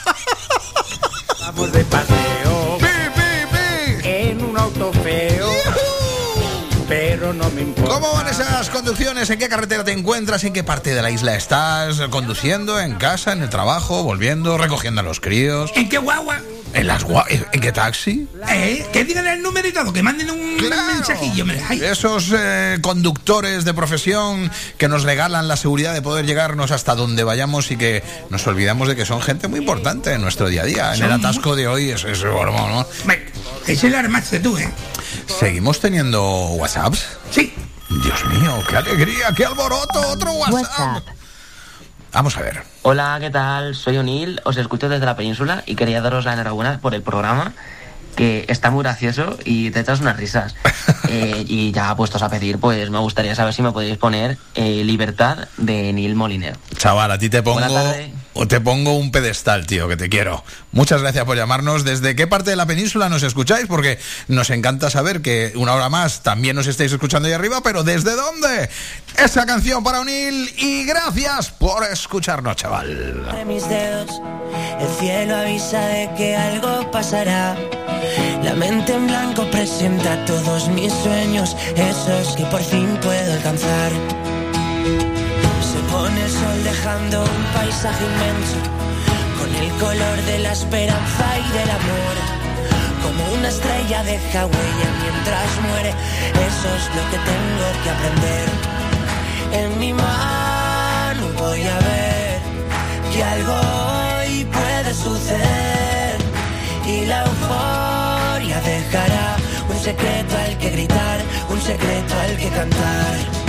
Vamos de paseo en un auto feo, babe. Pero no me importa. ¿Cómo van esas conducciones? ¿En qué carretera te encuentras? ¿En qué parte de la isla estás? ¿Conduciendo? ¿En casa? ¿En el trabajo? ¿Volviendo? ¿Recogiendo a los críos? ¿En qué guagua? ¿En las gua- ¿En qué taxi? ¿Eh? Que digan el número y todo, que manden un mensajillo. hombre. Ay, Esos eh, conductores de profesión que nos regalan la seguridad de poder llegarnos hasta donde vayamos y que nos olvidamos de que son gente muy importante en nuestro día a día. En el atasco de hoy es eso, ¿no? Ese lo armaste tú, ¿eh? ¿Seguimos teniendo WhatsApps? Sí. Dios mío, qué alegría, qué alboroto, otro WhatsApp. Vamos a ver. Hola, ¿qué tal? Soy O'Neill, os escucho desde la península y quería daros la enhorabuena por el programa, que está muy gracioso y te echas unas risas. <laughs> Eh, y ya puestos a pedir, pues me gustaría saber si me podéis poner eh, Libertad de Neil Moliner. Chaval, a ti te pongo. O te pongo un pedestal, tío, que te quiero. Muchas gracias por llamarnos. ¿Desde qué parte de la península nos escucháis? Porque nos encanta saber que una hora más también nos estáis escuchando ahí arriba, pero ¿desde dónde? Esa canción para Unil y gracias por escucharnos, chaval. mis dedos. El cielo avisa de que algo pasará. La mente en blanco presenta todos mis sueños, esos que por fin puedo alcanzar. Sol dejando un paisaje inmenso, con el color de la esperanza y del amor. Como una estrella deja huella mientras muere, eso es lo que tengo que aprender. En mi mano voy a ver que algo hoy puede suceder y la euforia dejará un secreto al que gritar, un secreto al que cantar.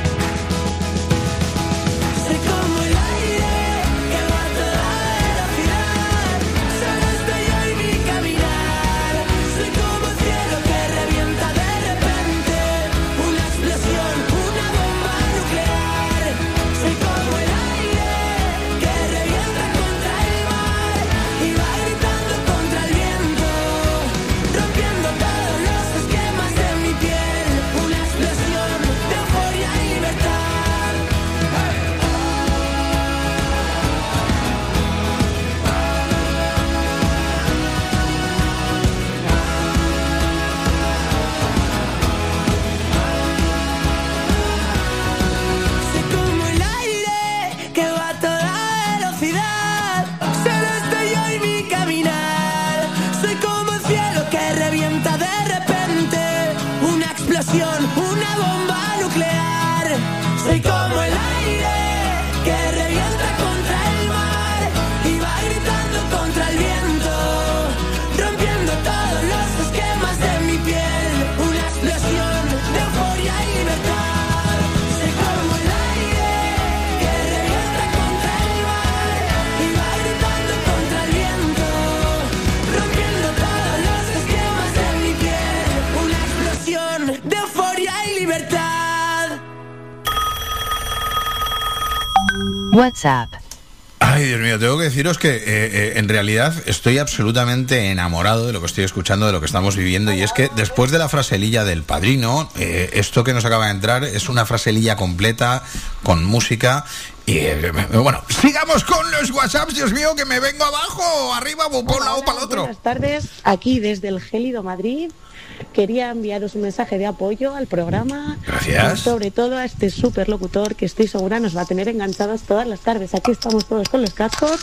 WhatsApp. Ay, Dios mío, tengo que deciros que eh, eh, en realidad estoy absolutamente enamorado de lo que estoy escuchando, de lo que estamos viviendo, y es que después de la fraselilla del padrino, eh, esto que nos acaba de entrar es una fraselilla completa, con música, y eh, bueno, sigamos con los WhatsApps, Dios mío, que me vengo abajo, arriba, o para un lado, para el otro. Buenas tardes, aquí desde el gélido Madrid. Quería enviaros un mensaje de apoyo al programa. Gracias. Sobre todo a este súper locutor que estoy segura nos va a tener enganchados todas las tardes. Aquí estamos todos con los cascos,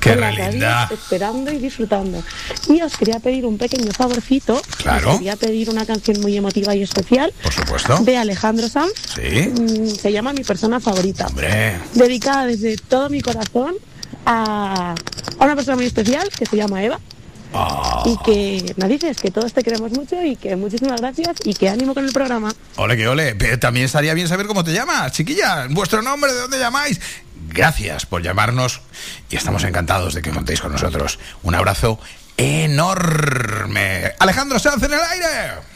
Qué <laughs> con la esperando y disfrutando. Y os quería pedir un pequeño favorcito. Claro. Os quería pedir una canción muy emotiva y especial. Por supuesto. De Alejandro Sanz. Sí. Mm, Se llama Mi persona favorita. Hombre. Dedicada desde todo mi corazón a, a una persona muy especial que se llama Eva. Y que, narices, que todos te queremos mucho y que muchísimas gracias y que ánimo con el programa. Ole, que ole. Pero También estaría bien saber cómo te llamas, chiquilla. Vuestro nombre, de dónde llamáis. Gracias por llamarnos y estamos encantados de que contéis con nosotros. Un abrazo enorme. Alejandro Sanz en el aire.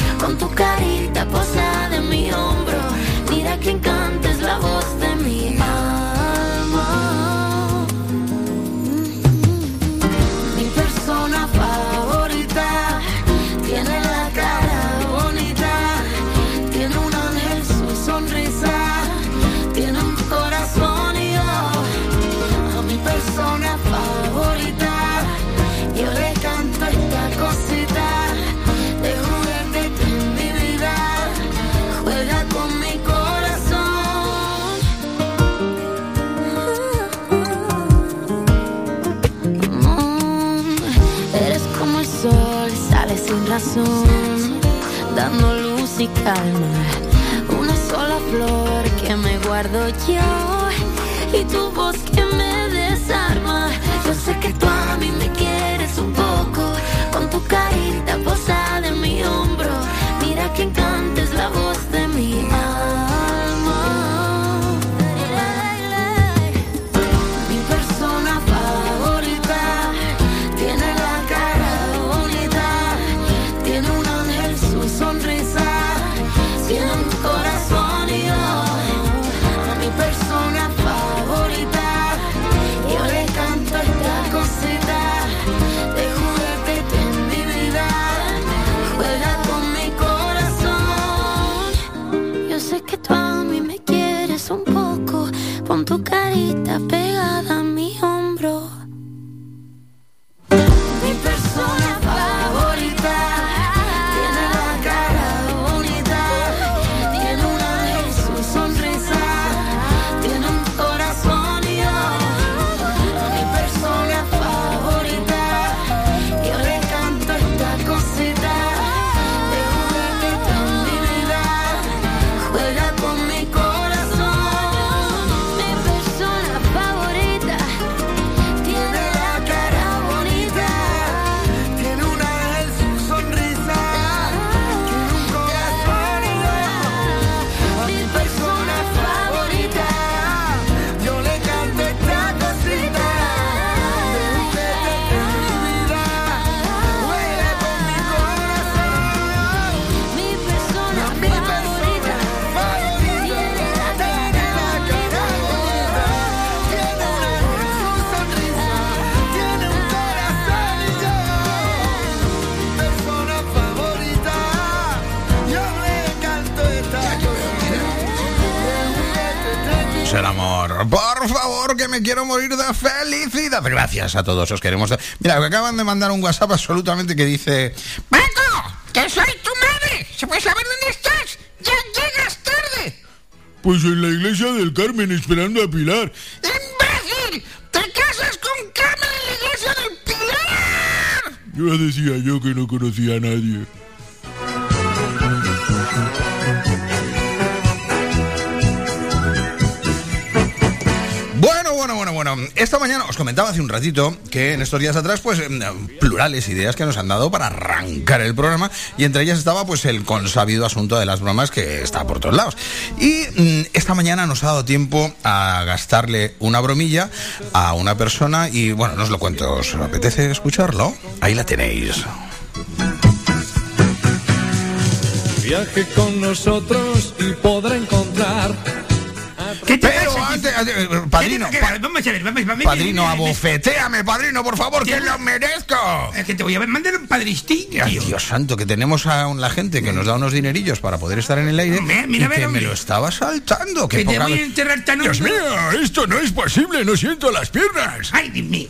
con tu carita posada en mi hombro. Mira que encanta es la voz de mi calma. Una sola flor que me guardo yo carita pegada. Favor, por favor, que me quiero morir de felicidad. Gracias a todos, os queremos. Mira, me acaban de mandar un WhatsApp absolutamente que dice... ¡Paco! ¡Que soy tu madre! ¿Se puede saber dónde estás? ¡Ya llegas tarde! Pues en la iglesia del Carmen esperando a Pilar. ¡Imbécil! ¡Te casas con Carmen en la iglesia del Pilar! Ya decía yo que no conocía a nadie. Esta mañana os comentaba hace un ratito que en estos días atrás, pues, em, plurales ideas que nos han dado para arrancar el programa y entre ellas estaba, pues, el consabido asunto de las bromas que está por todos lados. Y mm, esta mañana nos ha dado tiempo a gastarle una bromilla a una persona y, bueno, no os lo cuento, ¿os apetece escucharlo? Ahí la tenéis. Viaje con nosotros y podrá encontrar. Pero antes, padrino, ¿Qué te? Vamos a ver, vamos, vamos. padrino, abofeteame, padrino, por favor, que lo merezco. Es que te voy a mandar un padristillo. Ay, Dios santo, que tenemos a la gente que nos da unos dinerillos para poder estar en el aire mira, y que me lo estaba saltando. Que te voy a enterrar tan Dios mío, esto no es posible, no siento las piernas. Ay, Dios mío.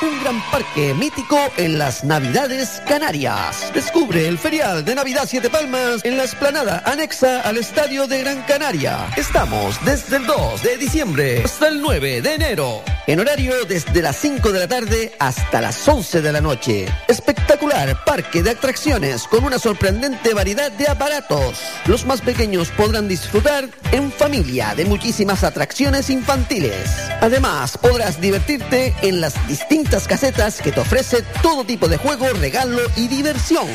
Un gran parque mítico en las Navidades Canarias. Descubre el ferial de Navidad Siete Palmas en la esplanada anexa al Estadio de Gran Canaria. Estamos desde el 2 de diciembre hasta el 9 de enero. En horario desde las 5 de la tarde hasta las 11 de la noche. Espectacular parque de atracciones con una sorprendente variedad de aparatos. Los más pequeños podrán disfrutar en familia de muchísimas atracciones infantiles. Además, podrás divertirte en las distintas casetas que te ofrece todo tipo de juego, regalo y diversión.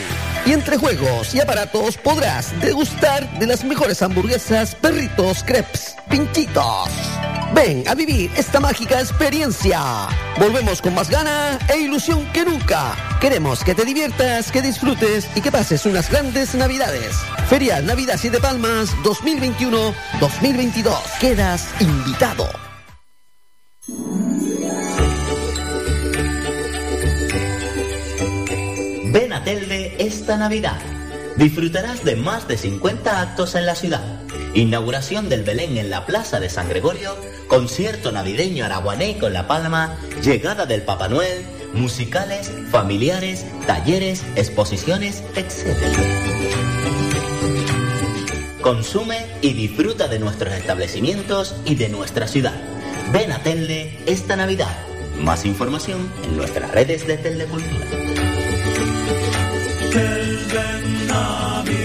Y entre juegos y aparatos podrás degustar de las mejores hamburguesas, perritos, crepes, pinchitos. Ven a vivir esta mágica experiencia. Volvemos con más gana e ilusión que nunca. Queremos que te diviertas, que disfrutes y que pases unas grandes navidades. Ferial Navidad Siete Palmas 2021-2022. Quedas invitado. Ven a Telde esta Navidad. Disfrutarás de más de 50 actos en la ciudad. Inauguración del Belén en la Plaza de San Gregorio, concierto navideño araguané con La Palma, llegada del Papá Noel, musicales, familiares, talleres, exposiciones, etc. Consume y disfruta de nuestros establecimientos y de nuestra ciudad. Ven a Telde esta Navidad. Más información en nuestras redes de Telde Cultura. De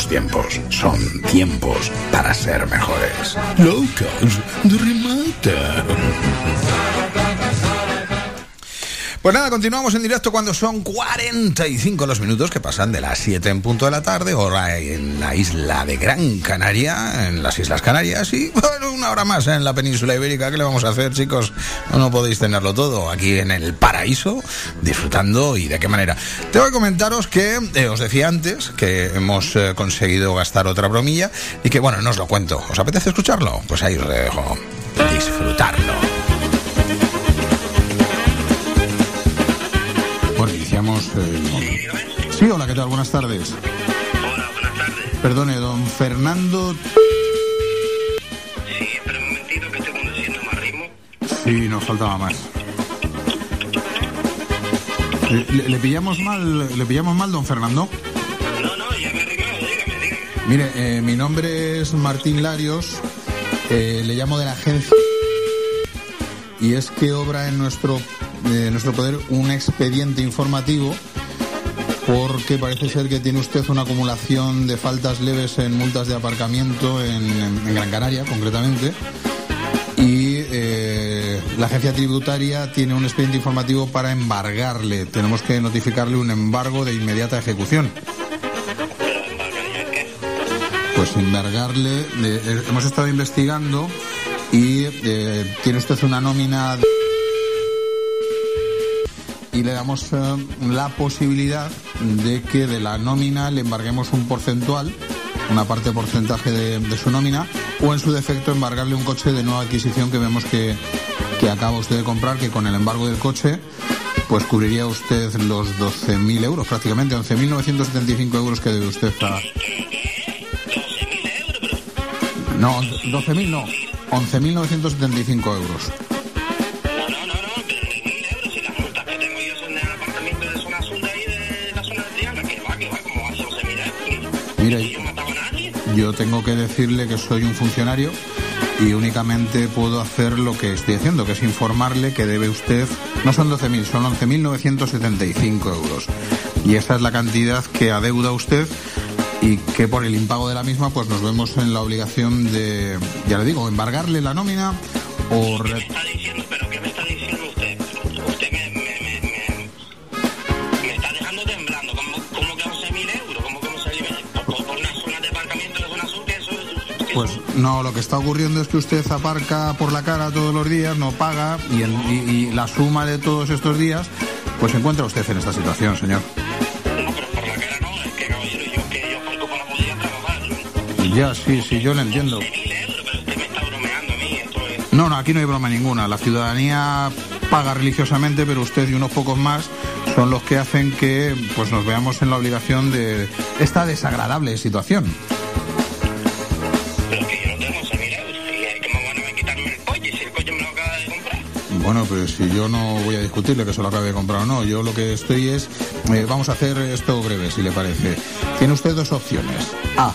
Malos tiempos, son tiempos para ser mejores. Remate. Pues nada, continuamos en directo cuando son 45 los minutos que pasan de las 7 en punto de la tarde, hora en la isla de Gran Canaria, en las Islas Canarias, y bueno, una hora más en la península ibérica. ¿Qué le vamos a hacer, chicos? No, podéis tenerlo todo aquí en el paraíso, disfrutando y de qué manera. Tengo que comentaros que eh, os decía antes que hemos eh, conseguido gastar otra bromilla y que, bueno, no os lo cuento. ¿Os apetece escucharlo? Pues ahí os dejo disfrutarlo. Eh, Sí, hola, ¿qué tal? Buenas tardes. Hola, buenas tardes. Perdone, don Fernando. Sí, espera un momentito que estoy conduciendo más ritmo. Sí, nos faltaba más. ¿Le, le- pillamos mal, le pillamos mal, don Fernando? No, no, ya me Mire, eh, mi nombre es Martín Larios, eh, le llamo de la agencia y es que obra en nuestro, eh, nuestro poder un expediente informativo porque parece ser que tiene usted una acumulación de faltas leves en multas de aparcamiento en, Gran Canaria, concretamente. Y eh, la agencia tributaria tiene un expediente informativo para embargarle. Tenemos que notificarle un embargo de inmediata ejecución. Pues embargarle. eh, hemos estado investigando y eh, tiene usted una nómina. de- y le damos eh, la posibilidad de que de la nómina le embarguemos un porcentual, una parte porcentaje de, de su nómina, o en su defecto embargarle un coche de nueva adquisición que vemos que, que acaba usted de comprar, que con el embargo del coche pues cubriría usted los 12.000 euros, prácticamente 11.975 euros que debe usted a... No, 12.000 no, 11.975 euros. Mire, yo tengo que decirle que soy un funcionario y únicamente puedo hacer lo que estoy haciendo, que es informarle que debe usted, no son 12.000, son 11.975 euros. Y esa es la cantidad que adeuda usted y que por el impago de la misma pues nos vemos en la obligación de, ya le digo, embargarle la nómina o... re- Pues no, lo que está ocurriendo es que usted aparca por la cara todos los días, no paga y, en- y- y la suma de todos estos días, pues se encuentra usted en esta situación, señor. Ya, sí, sí, yo lo entiendo. No, no, aquí no hay broma ninguna. La ciudadanía paga religiosamente, pero usted y unos pocos más son los que hacen que pues nos veamos en la obligación de esta desagradable situación. Bueno, pues si yo no voy a discutirle que se lo acabe de comprar o no, yo lo que estoy es, eh, vamos a hacer esto breve, si le parece. Tiene usted dos opciones. A,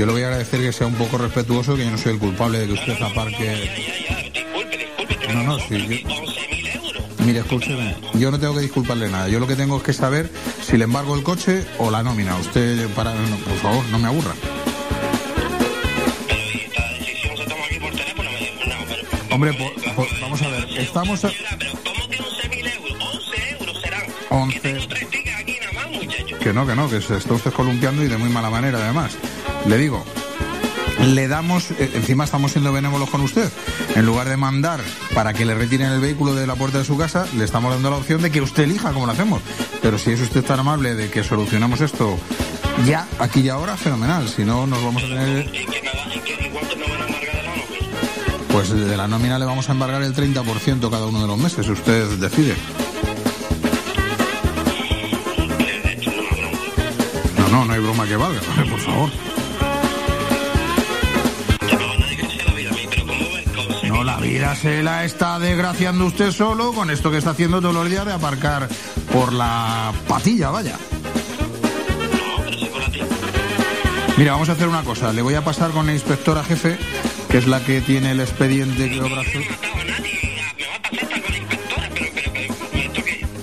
Yo le voy a agradecer que sea un poco respetuoso, que yo no soy el culpable de que usted aparque. No, no, sí. yo- Mire, escúcheme, yo no tengo que disculparle nada. Yo lo que tengo es que saber si le embargo el coche o la nómina. Usted, para, por favor, no me aburra. Hombre, po- po- vamos a ver, estamos a... 11... Que no, que no, que se está usted columpiando y de muy mala manera además. Le digo, le damos, eh, encima estamos siendo benévolos con usted. En lugar de mandar para que le retiren el vehículo de la puerta de su casa, le estamos dando la opción de que usted elija cómo lo hacemos. Pero si es usted tan amable de que solucionamos esto ya, aquí y ahora, fenomenal. Si no, nos vamos a tener... Pues de la nómina le vamos a embargar el 30% cada uno de los meses. Usted decide. No, no, no hay broma que valga, <laughs> por favor. Vida se la está desgraciando usted solo con esto que está haciendo todos los días de aparcar por la patilla, vaya. Mira, vamos a hacer una cosa. Le voy a pasar con la inspectora jefe, que es la que tiene el expediente que obra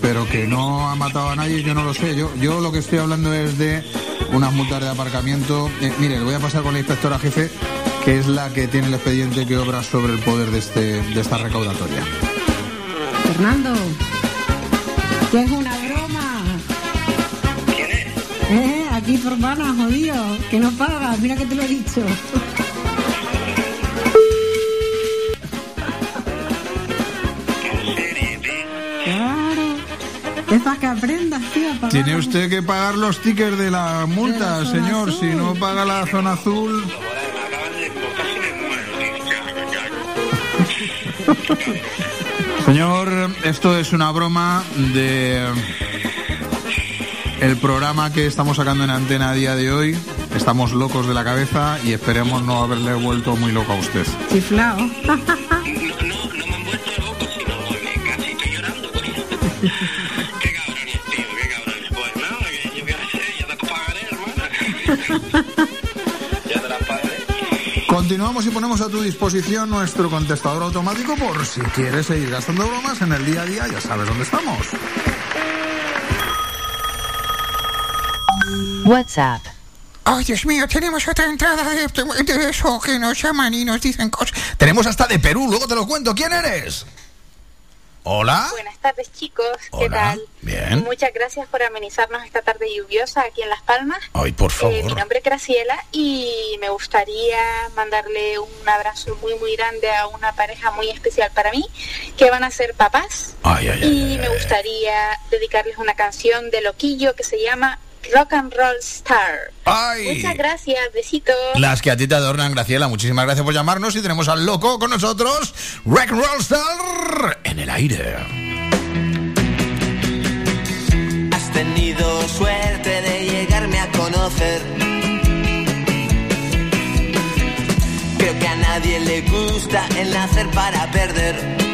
Pero que no ha matado a nadie, yo no lo sé. Yo, yo lo que estoy hablando es de unas multas de aparcamiento. Eh, mire, le voy a pasar con la inspectora jefe, que es la que tiene el expediente que obra sobre el poder de, este, de esta recaudatoria. Fernando, que es una broma. ¿Quién es? Eh, aquí tu hermana, jodido, que no paga, mira que te lo he dicho. Claro, es para que aprendas, tío. pagar. Tiene usted que pagar los tickets de la multa, De la zona señor. azul. Si no paga la zona azul. Señor, esto es una broma de el programa que estamos sacando en antena a día de hoy. Estamos locos de la cabeza y esperemos no haberle vuelto muy loco a usted. Chiflao. Continuamos y ponemos a tu disposición nuestro contestador automático por si quieres seguir gastando bromas en el día a día, ya sabes dónde estamos. WhatsApp. Ay, Dios mío, tenemos otra entrada de, de eso que nos llaman y nos dicen cosas. Tenemos hasta de Perú, luego te lo cuento. ¿Quién eres? Hola. Buenas tardes chicos, ¿qué Hola, tal? bien. Muchas gracias por amenizarnos esta tarde lluviosa aquí en Las Palmas. Ay, por Eh, mi favor. nombre es Graciela y me gustaría mandarle un abrazo muy muy grande a una pareja muy especial para mí, que van a ser papás. Ay, ay, y me gustaría dedicarles una canción de Loquillo que se llama Rock and Roll Star. Ay. Muchas gracias, besitos. Las que a ti te adornan, Graciela. Muchísimas gracias por llamarnos y tenemos al loco con nosotros. Rock and Roll Star en el aire. Has tenido suerte de llegarme a conocer. Creo que a nadie le gusta el nacer para perder.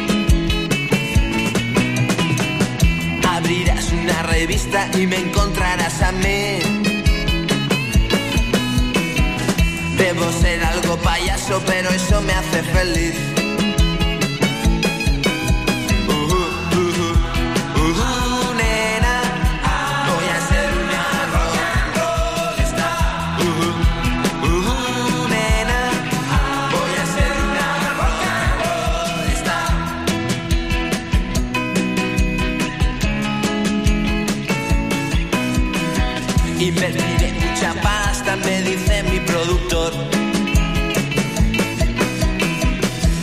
Una revista y me encontrarás a mí. Debo ser algo payaso, pero eso me hace feliz.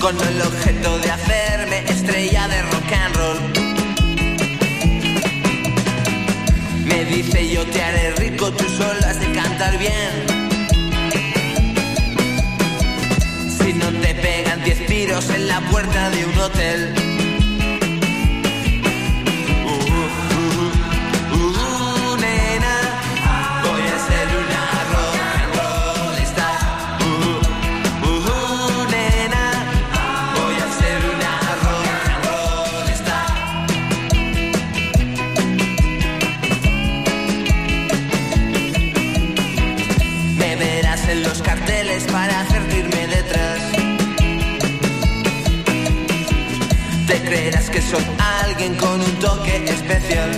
Con el objeto de hacerme estrella de rock and roll. Me dice yo te haré rico, tú solo has de cantar bien. Si no te pegan 10 tiros en la puerta de un hotel. Soy alguien con un toque especial.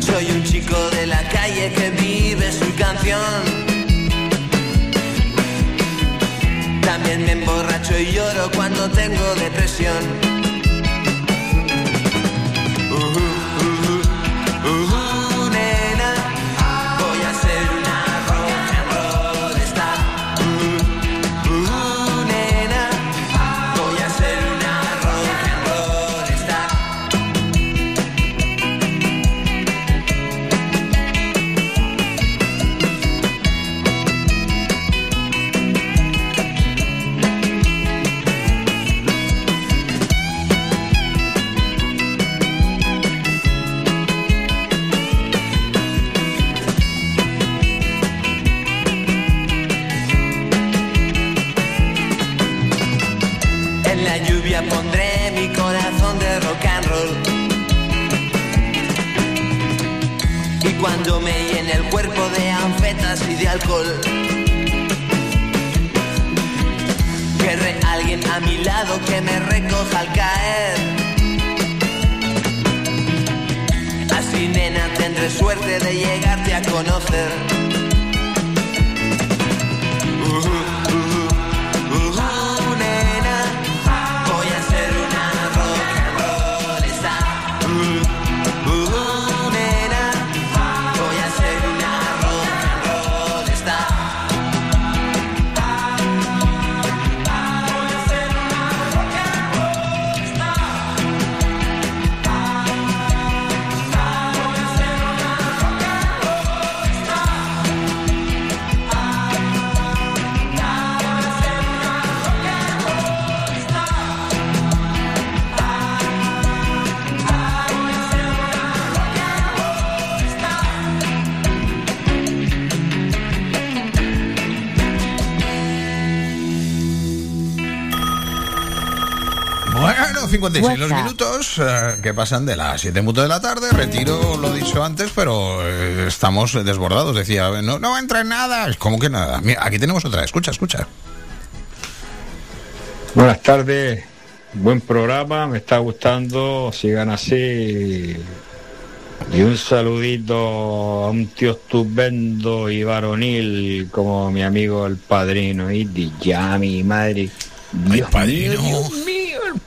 Soy un chico de la calle que vive su canción. También me emborracho y lloro cuando tengo depresión. Cuando me llene el cuerpo de anfetas y de alcohol, querré alguien a mi lado que me recoja al caer. Así, nena, tendré suerte de llegarte a conocer. 56 los minutos eh, que pasan de las 7 minutos de la tarde. Retiro lo dicho antes, pero eh, estamos desbordados. Decía, no, no entra en nada. ¿Cómo que nada? Mira, aquí tenemos otra. Escucha, escucha. Buenas tardes, buen programa, me está gustando, sigan así. Y un saludito a un tío estupendo y varonil como mi amigo el padrino, y ya mi madre. Dios padrino. Dios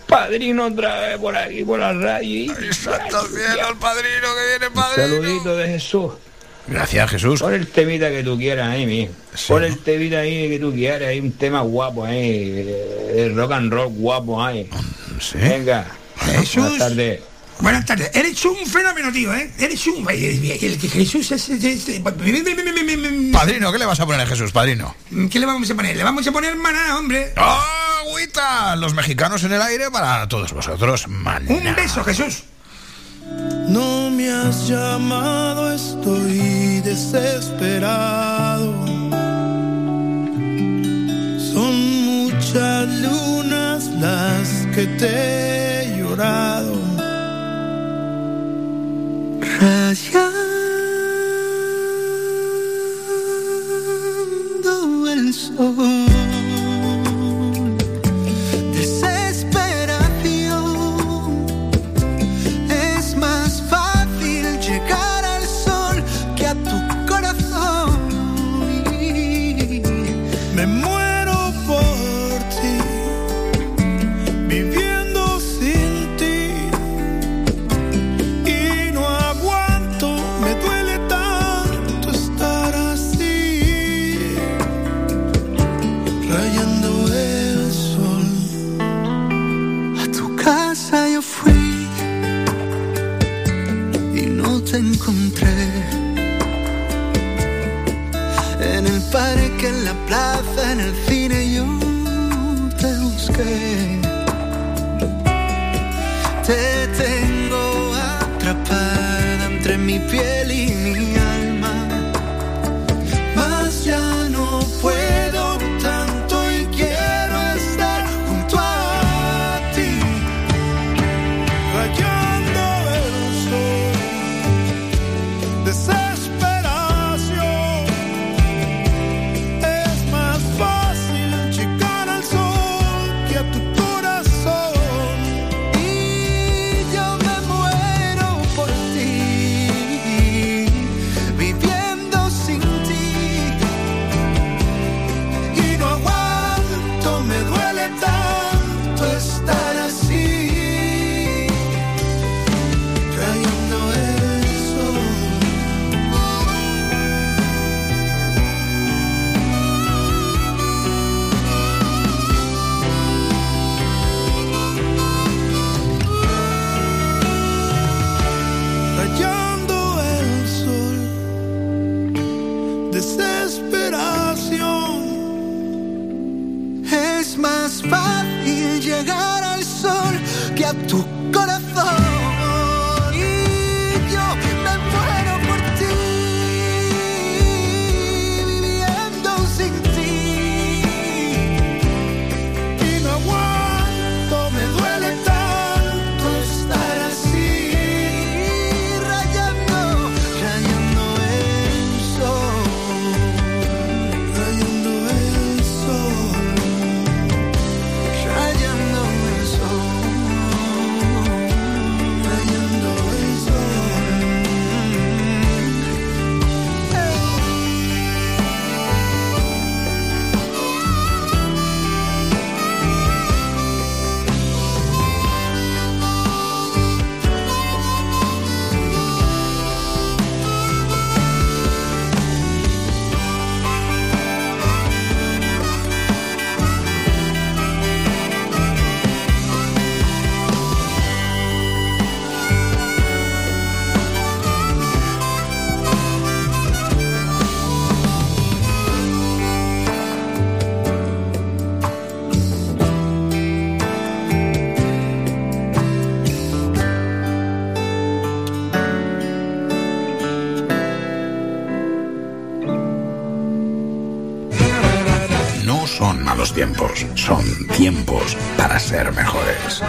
padrino otra vez por aquí, por la radio. Ahí santo cielo, el padrino que viene, padrino. Saludito de Jesús. Gracias, Jesús. Pon el temita que tú quieras ahí, mi. Pon el temita ahí que tú quieras, hay un tema guapo ahí, rock and roll guapo ahí. Venga. Jesús. Buenas tardes. Buenas tardes. Eres un fenómeno, tío, ¿eh? Eres un... El, que Jesús es... es- es- Padrino, ¿qué le vas a poner a Jesús, padrino? ¿Qué le vamos a poner? Le vamos a poner maná, hombre. ¡Ah, agüita! Los mexicanos en el aire para todos vosotros. Maná. Un beso, Jesús. No me has llamado, estoy desesperado. Son muchas lunas las que te he llorado. Rayando el sol. En la plaza, en el cine yo te busqué. Te tengo atrapada entre mi piel y mi alma. Tiempos, son tiempos para ser mejores.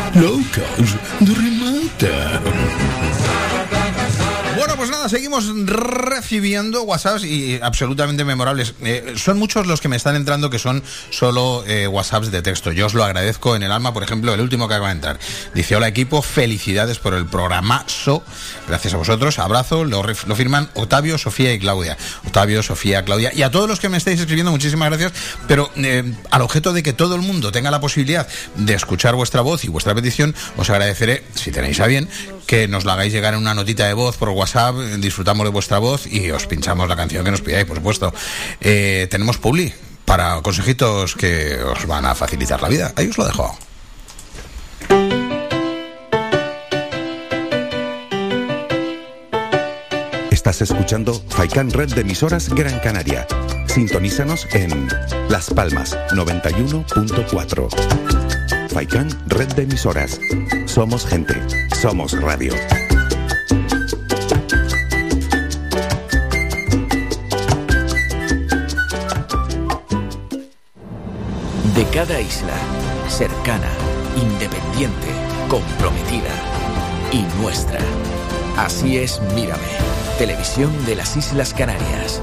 Pues nada, seguimos recibiendo WhatsApps y absolutamente memorables. Eh, son muchos los que me están entrando que son solo eh, WhatsApps de texto. Yo os lo agradezco en el alma. Por ejemplo, el último que acaba de entrar. Dice, hola equipo, felicidades por el programazo. Gracias a vosotros. Abrazo. Lo, firman Octavio, Sofía y Claudia. Octavio, Sofía, Claudia. Y a todos los que me estáis escribiendo, muchísimas gracias. Pero eh, al objeto de que todo el mundo tenga la posibilidad de escuchar vuestra voz y vuestra petición, os agradeceré, si tenéis a bien, que nos la hagáis llegar en una notita de voz por WhatsApp, disfrutamos de vuestra voz y os pinchamos la canción que nos pidáis, por supuesto. Eh, tenemos Publi para consejitos que os van a facilitar la vida. Ahí os lo dejo. Estás escuchando Faikan Red de emisoras Gran Canaria. Sintonízanos en Las Palmas 91.4. Faikan Red de emisoras. Somos gente. Somos radio. De cada isla, cercana, independiente, comprometida y nuestra. Así es Mírame, televisión de las Islas Canarias.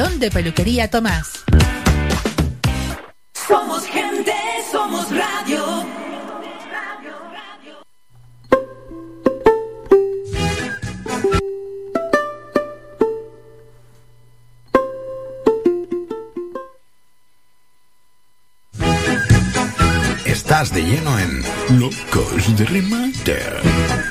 de peluquería Tomás. Somos gente, somos radio. Estás de lleno en Locos de remate.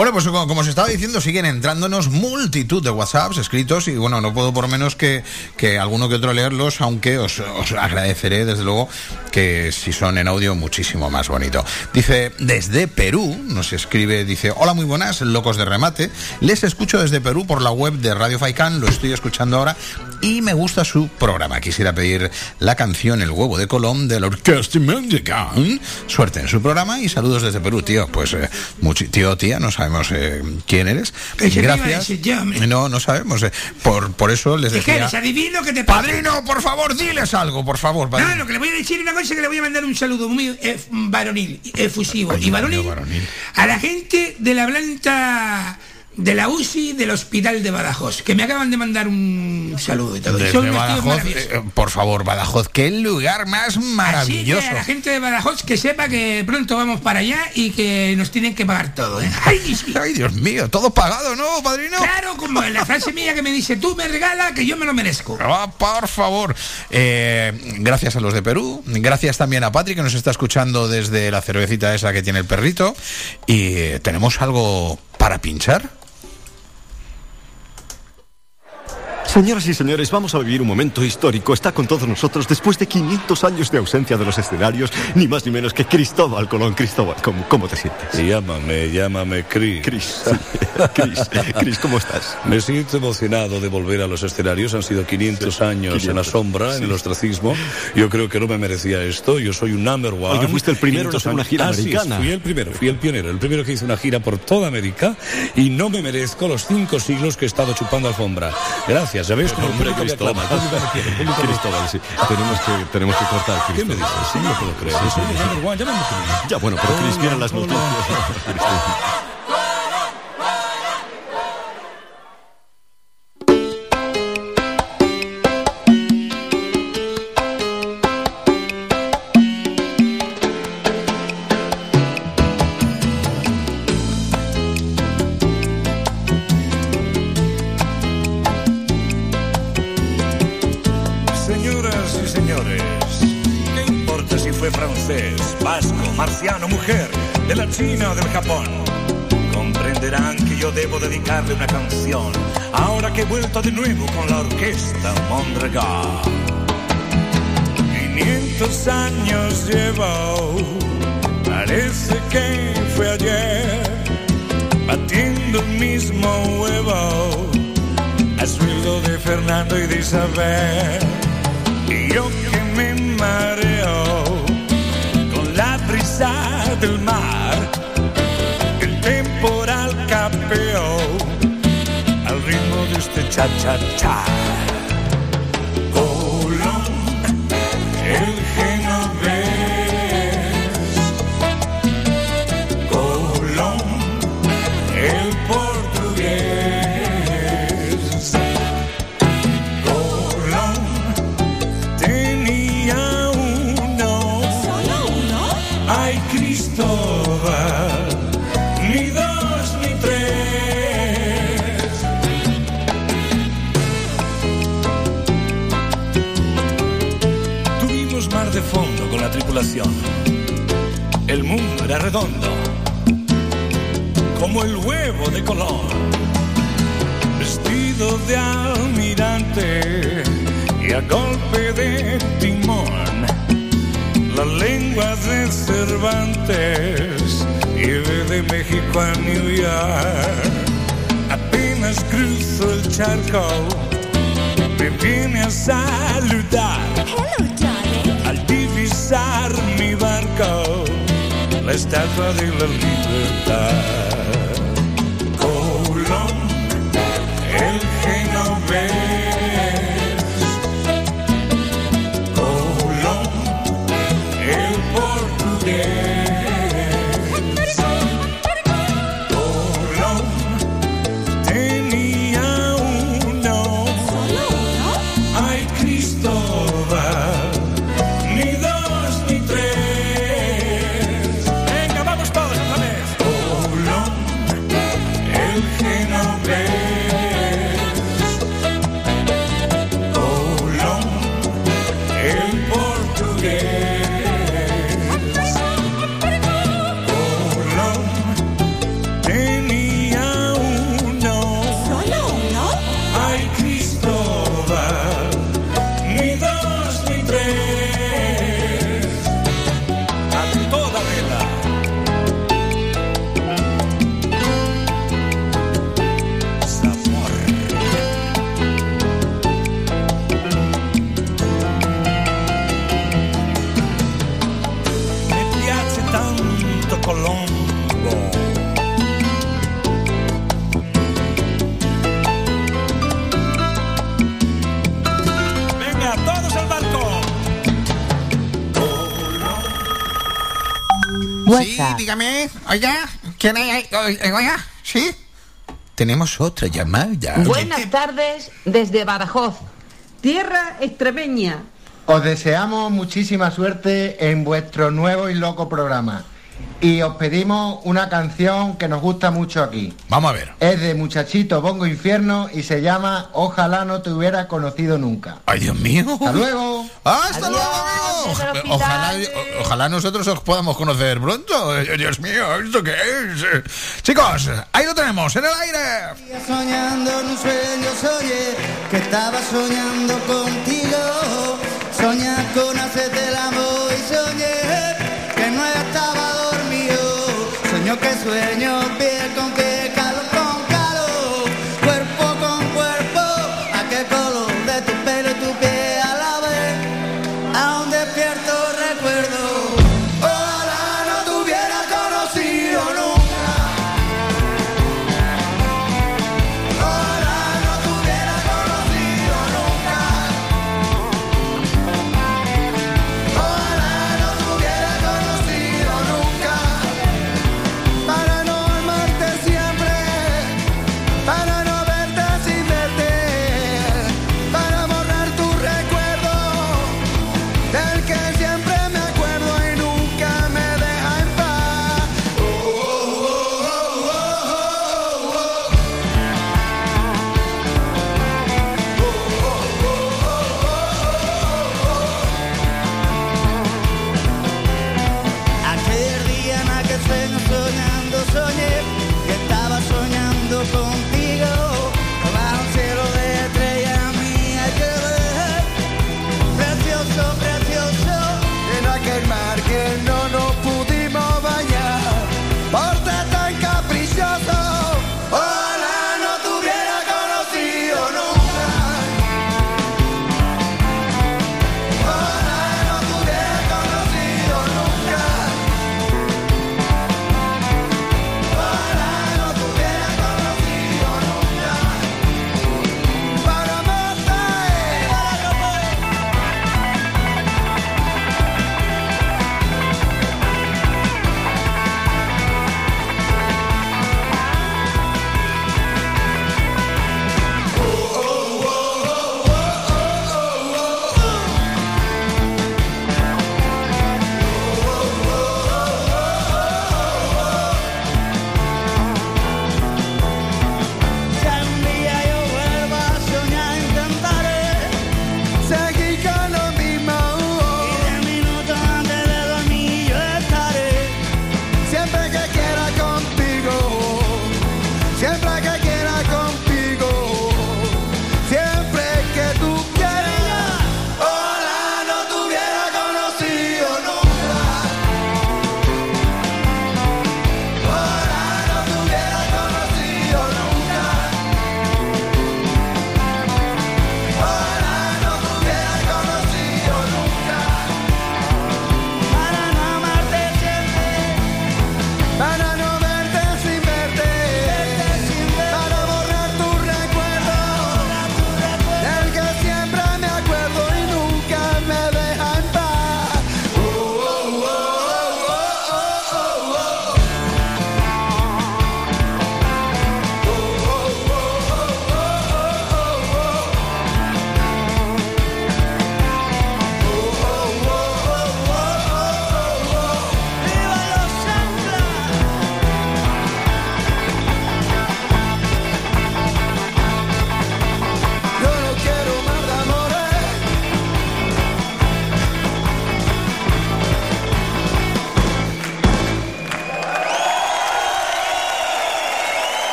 Bueno, pues como, como os estaba diciendo, siguen entrándonos multitud de WhatsApps escritos y bueno, no puedo por menos que, que alguno que otro leerlos, aunque os, agradeceré desde luego que si son en audio muchísimo más bonito. Dice, desde Perú, nos escribe, dice, hola muy buenas, locos de remate, les escucho desde Perú por la web de Radio Faicán, lo estoy escuchando ahora y me gusta su programa. Quisiera pedir la canción El huevo de Colón de la Orquesta Mendicán. Suerte en su programa y saludos desde Perú, tío. Pues, eh, tío, tía, no sabemos eh, quién eres. Gracias. decir yo, hombre. No, no sabemos. eh. Por, por eso les ¿Qué decía... quieres? Adivino que te pasa. Padrino, por favor, diles algo, por favor. padrino. No, lo que le voy a decir una cosa que le voy a mandar un saludo muy varonil, efusivo y varonil, a la gente de la planta de la UCI del Hospital de Badajoz, que me acaban de mandar un saludo y todo. Desde son Badajoz, eh, por favor, Badajoz, qué lugar más Así que maravilloso. a la gente de Badajoz que sepa que pronto vamos para allá y que nos tienen que pagar todo. ¿eh? Ay, sí. Ay, Dios mío, todo pagado, ¿no, padrino? Claro, como en la frase mía que me dice, tú me regala que yo me lo merezco. Ah, por favor. Eh, gracias a los de Perú. Gracias también a Patrick que nos está escuchando desde la cervecita esa que tiene el perrito. Y tenemos algo para pinchar. Señoras y señores, vamos a vivir un momento histórico. Está con todos nosotros después de 500 años de ausencia de los escenarios, ni más ni menos que Cristóbal Colón. Cristóbal, ¿cómo, cómo te sientes? Llámame, llámame Chris. Chris, sí. Chris, Chris, ¿cómo estás? Me siento emocionado de volver a los escenarios. Han sido 500 años en la 500, sombra, en el ostracismo. Yo creo que no me merecía esto. Yo soy un number one. Oye, fuiste el primero en 500 hacer una gira Ah, americana. fui el primero, fui el pionero. El primero que hizo una gira por toda América y no me merezco los cinco siglos que he estado chupando alfombra. Gracias. Gracias. ¿Sabéis cómo el Hombre, <laughs> Cristóbal. sí. Tenemos que, tenemos que cortar, Cristóbal. ¿Qué me dices? Sí, no puedo creer. Ya, bueno, pero Cris, vienen las noticias. <laughs> francés, vasco, marciano, mujer, de la China o del Japón? Comprenderán que yo debo dedicarle una canción, ahora que he vuelto de nuevo con la orquesta Mondragón. 500 años llevo, parece que fue ayer, batiendo el mismo huevo, a sueldo de Fernando y de Isabel. Y yo que me mareo del mar, el temporal capeó al ritmo de este cha-cha-cha. Redondo, como el huevo de Colón, vestido de almirante y a golpe de timón. La lengua de Cervantes lleve de México a New York. Apenas cruzo el charco, me viene a saludar. Al divisar mi barco, la estatua de la libertad. Colón, el. Oiga, ¿quién hay Oiga, ¿sí? Tenemos otra llamada. Buenas tardes desde Badajoz, tierra extremeña. Os deseamos muchísima suerte en vuestro nuevo y loco programa. Y os pedimos una canción que nos gusta mucho aquí. Vamos a ver. Es de Muchachito Bongo Infierno y se llama Ojalá no te hubiera conocido nunca. Ay, Dios mío. Hasta luego. ¡Hasta luego, amigos! Ojalá, o- ojalá nosotros os podamos conocer pronto. Dios mío, ¿esto qué es? Chicos, ahí lo tenemos, en el aire. Soñando en un sueño soñé que estaba soñando contigo. Soñé con hacerte el amor y soñé que no estaba. Sueño que sueño piel con piel,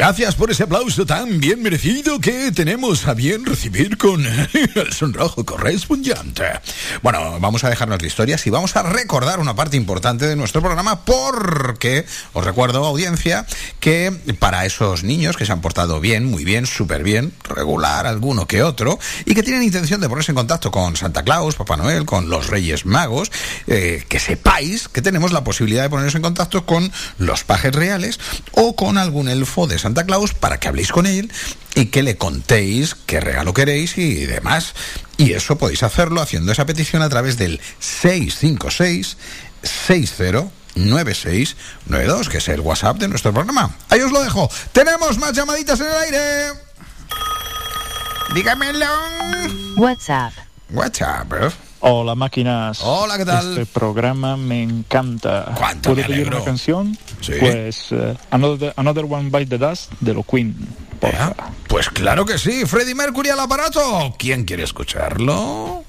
Gracias por ese aplauso tan bien merecido que tenemos a bien recibir con <laughs> el sonrojo correspondiente. Bueno, vamos a dejarnos de historias y vamos a recordar una parte importante de nuestro programa porque os recuerdo, audiencia, que para esos niños que se han portado bien, muy bien, súper bien, regular alguno que otro, y que tienen intención de ponerse en contacto con Santa Claus, Papá Noel, con los Reyes Magos, eh, que sepáis que tenemos la posibilidad de ponernos en contacto con los pajes reales o con algún elfo de Santa Claus para que habléis con él y que le contéis qué regalo queréis y demás. Y eso podéis hacerlo haciendo esa petición a través del 656 60 9692, que es el WhatsApp de nuestro programa. Ahí os lo dejo. Tenemos más llamaditas en el aire. Dígamelo. WhatsApp. WhatsApp. ¿eh? Hola máquinas. Hola, ¿qué tal? Este programa me encanta. ¿Cuánto ¿Puedo me pedir una canción? Sí. Pues eh, Another, Another One Bite the Dust de los Queen. porfa. Pues claro que sí. Freddie Mercury al aparato. ¿Quién quiere escucharlo?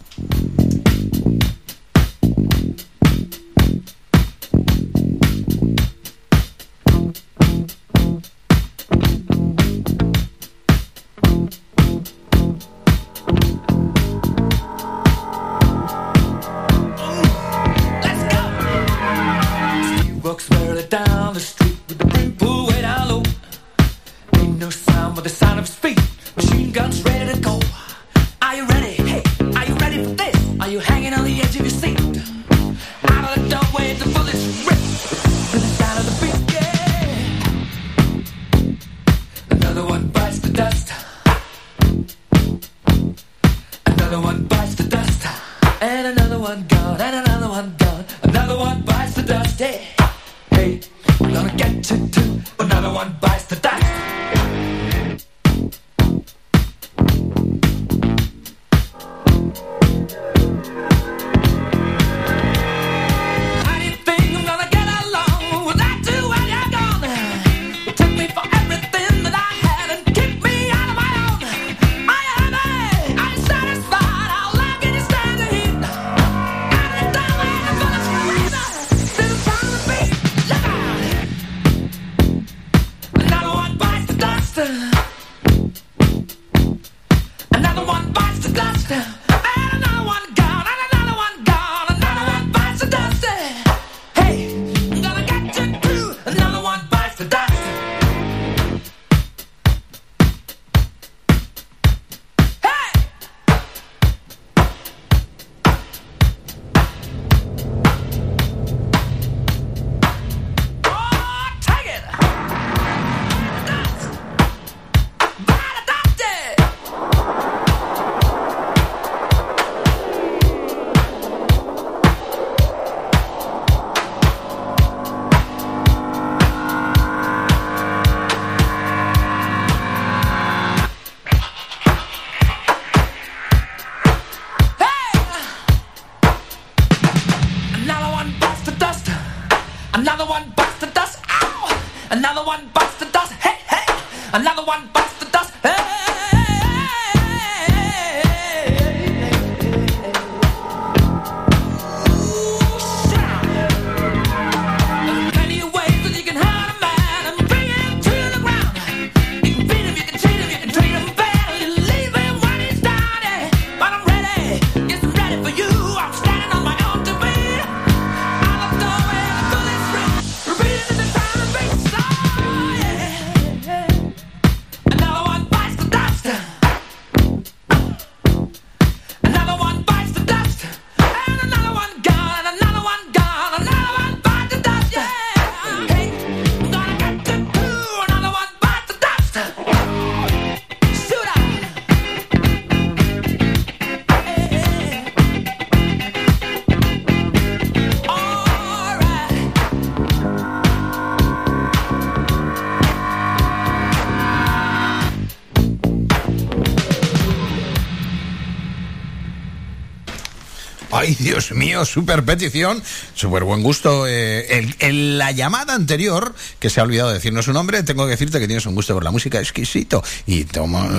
Dios mío, super petición, súper buen gusto. Eh, el- en la llamada anterior, que se ha olvidado de decirnos su nombre, tengo que decirte que tienes un gusto por la música exquisito. Y toma.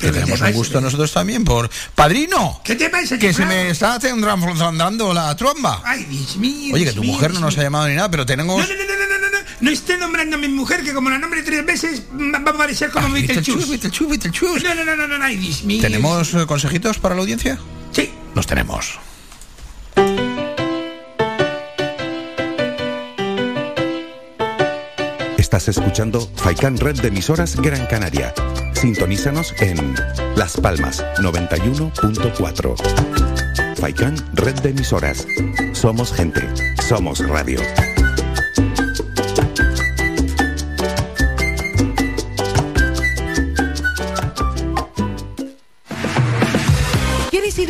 Tenemos un gusto nosotros también por. ¡Padrino! ¿Qué te pasa, Que se me está dando la tromba. Ay, Dios mío. Oye, que tu mujer no nos ha llamado ni nada, pero tenemos. No, no, no, no, no, no, no. no esté nombrando a mi mujer, que como la nombre tres veces, va a parecer como Beetlejuice. No, no, no, no, no, no, ay, Dios mío. ¿Tenemos eh, consejitos para la audiencia? Sí. Los tenemos. Estás escuchando Faikan Red de emisoras Gran Canaria. Sintonízanos en Las Palmas 91.4. Faikan Red de emisoras. Somos gente. Somos radio.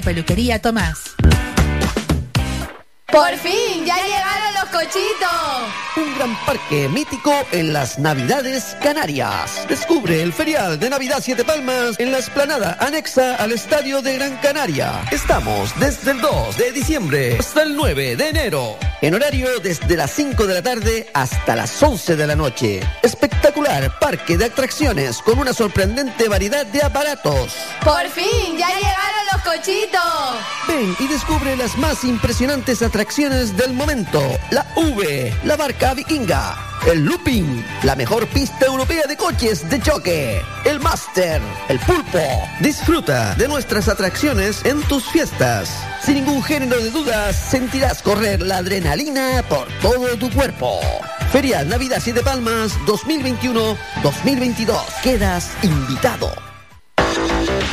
peluquería Tomás. Por fin, ya llegaron los cochitos. Un gran parque mítico en las Navidades Canarias. Descubre el ferial de Navidad Siete Palmas en la esplanada anexa al Estadio de Gran Canaria. Estamos desde el 2 de diciembre hasta el 9 de enero. En horario desde las 5 de la tarde hasta las 11 de la noche. Espectacular parque de atracciones con una sorprendente variedad de aparatos. Por fin, ya llegaron los cochitos. Ven y descubre las más impresionantes atracciones del momento. La V, la barca vikinga, el looping, la mejor pista europea de coches de choque, el Master, el pulpo. Disfruta de nuestras atracciones en tus fiestas. Sin ningún género de dudas, sentirás correr la adrenalina por todo tu cuerpo. Feria Navidad Siete Palmas 2021-2022. Quedas invitado.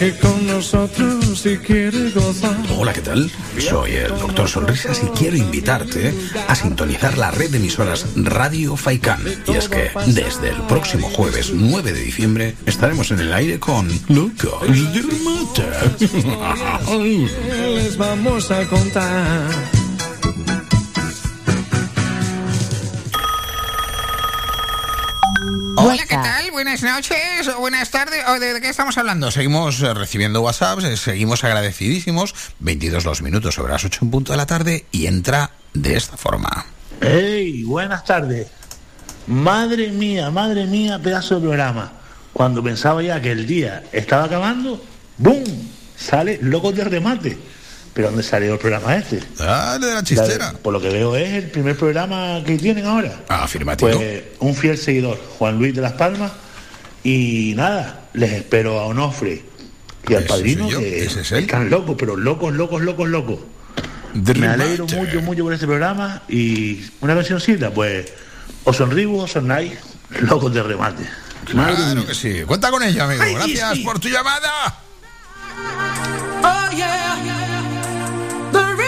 Viaje con nosotros si quiere gozar. Hola, ¿qué tal? Soy el doctor Sonrisas y quiero invitarte a sintonizar la red de emisoras Radio Faikan. Y es que desde el próximo jueves 9 de diciembre estaremos en el aire con Lucas del Mata. Les vamos a contar. Hola, ¿qué tal? Buenas noches o buenas tardes. ¿O de, de qué estamos hablando? Seguimos eh, recibiendo WhatsApps, eh, seguimos agradecidísimos. 22 los minutos sobre las 8 en punto de la tarde y entra de esta forma. ¡Hey! Buenas tardes. Madre mía, madre mía, pedazo de programa. Cuando pensaba ya que el día estaba acabando, ¡boom! Sale Locos de Remate. ¿Pero dónde salió el programa este? Ah, de la chistera. por lo que veo es el primer programa que tienen ahora. Afirmativo. Pues un fiel seguidor, Juan Luis de las Palmas. Y nada, les espero a Onofre y al Ese padrino, que ese es él. están locos, pero locos, locos, locos, locos. Me alegro mucho, mucho por este programa. Y una cancioncita, pues, o sonribo o sonáis, locos de remate. Claro que sí. Cuenta con ello, amigo. Ay, Gracias sí. por tu llamada. Oh yeah, the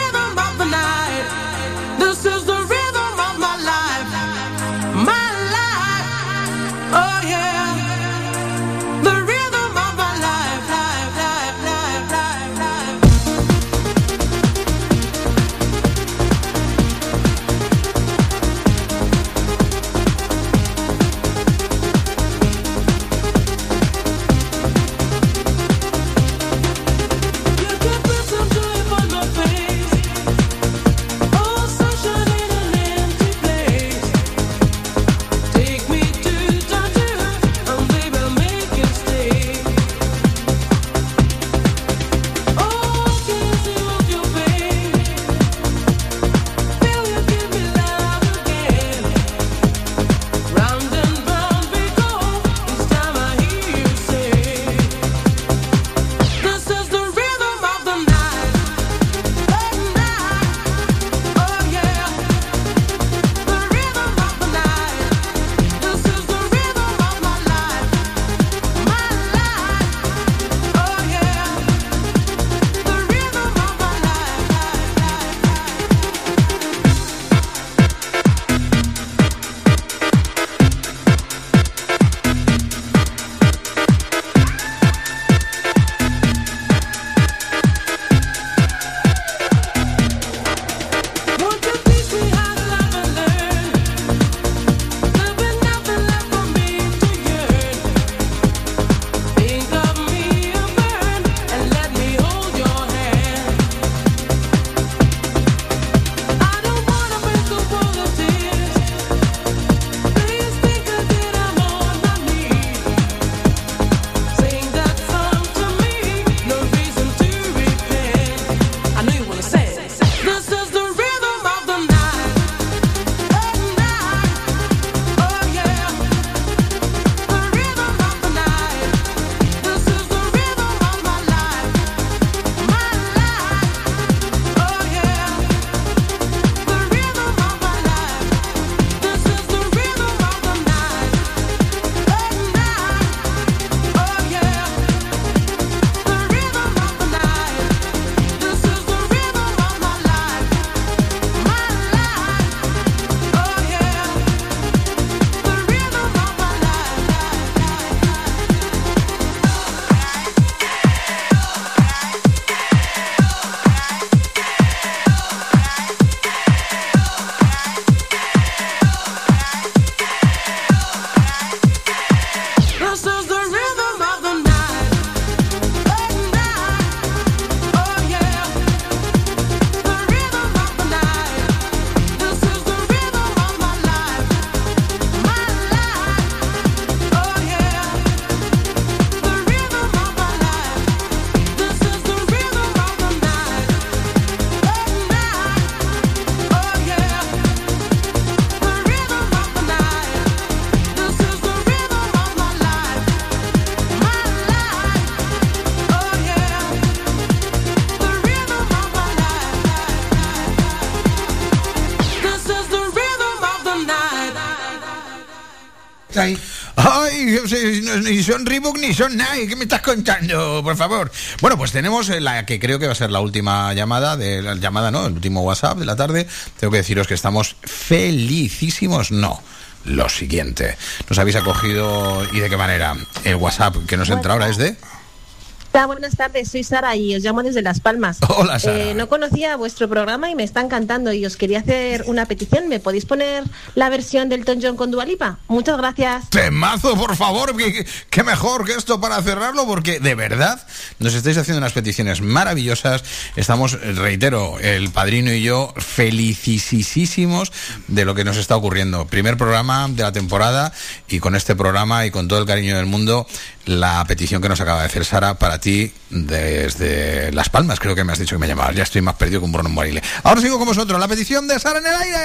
¿Qué me estás contando, por favor? Bueno, pues tenemos eh, la que creo que va a ser la última llamada, de la llamada, ¿no? El último WhatsApp de la tarde. Tengo que deciros que estamos felicísimos. No. Lo siguiente, nos habéis acogido y de qué manera. El WhatsApp que nos entra ahora es de. Hola, buenas tardes, soy Sara y os llamo desde Las Palmas. <laughs> Hola, Sara. Eh, no conocía vuestro programa y me está encantando y os quería hacer una petición. ¿Me podéis poner la versión del Ton John con Dualipa? Muchas gracias. Temazo, por favor, que, que- que mejor que esto para cerrarlo, porque de verdad nos estáis haciendo unas peticiones maravillosas. Estamos, reitero, el padrino y yo felicísimos de lo que nos está ocurriendo. Primer programa de la temporada y con este programa y con todo el cariño del mundo, la petición que nos acaba de hacer Sara para ti desde Las Palmas, creo que me has dicho que me llamabas. Ya estoy más perdido que un Bruno Morile. Ahora sigo con vosotros, la petición de Sara en el aire.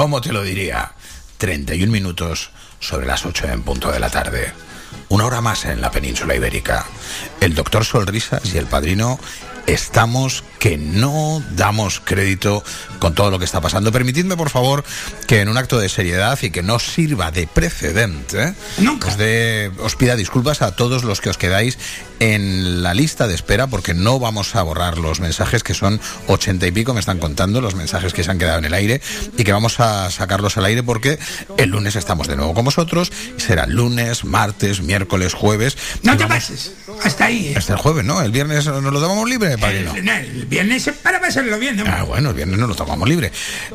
¿Cómo te lo diría? 31 minutos sobre las 8 en punto de la tarde. Una hora más en la península ibérica. El doctor Solrisas y el padrino estamos que no damos crédito con todo lo que está pasando. Permitidme, por favor, que en un acto de seriedad y que no sirva de precedente, Os, pida disculpas a todos los que os quedáis en la lista de espera, porque no vamos a borrar los mensajes, que son ochenta y pico, me están contando, los mensajes que se han quedado en el aire, y que vamos a sacarlos al aire porque el lunes estamos de nuevo con vosotros, será lunes, martes, miércoles, jueves. No te vamos- pases. Hasta ahí. ¿eh? Hasta el jueves, ¿no? El viernes nos lo tomamos libre, padrino. El, el viernes es para pasarlo bien. hombre. Ah, bueno, el viernes nos lo tomamos libre.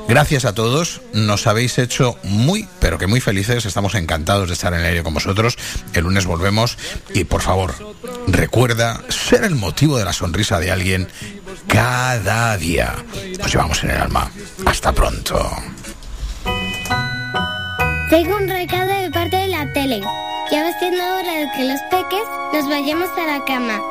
Gracias a todos, nos habéis hecho muy, pero que muy felices. Estamos encantados de estar en el aire con vosotros. El lunes volvemos y por favor, recuerda ser el motivo de la sonrisa de alguien cada día. Os llevamos en el alma. Hasta pronto. Tengo un recado de parte de la tele. Ya va siendo hora de que los peques nos vayamos a la cama.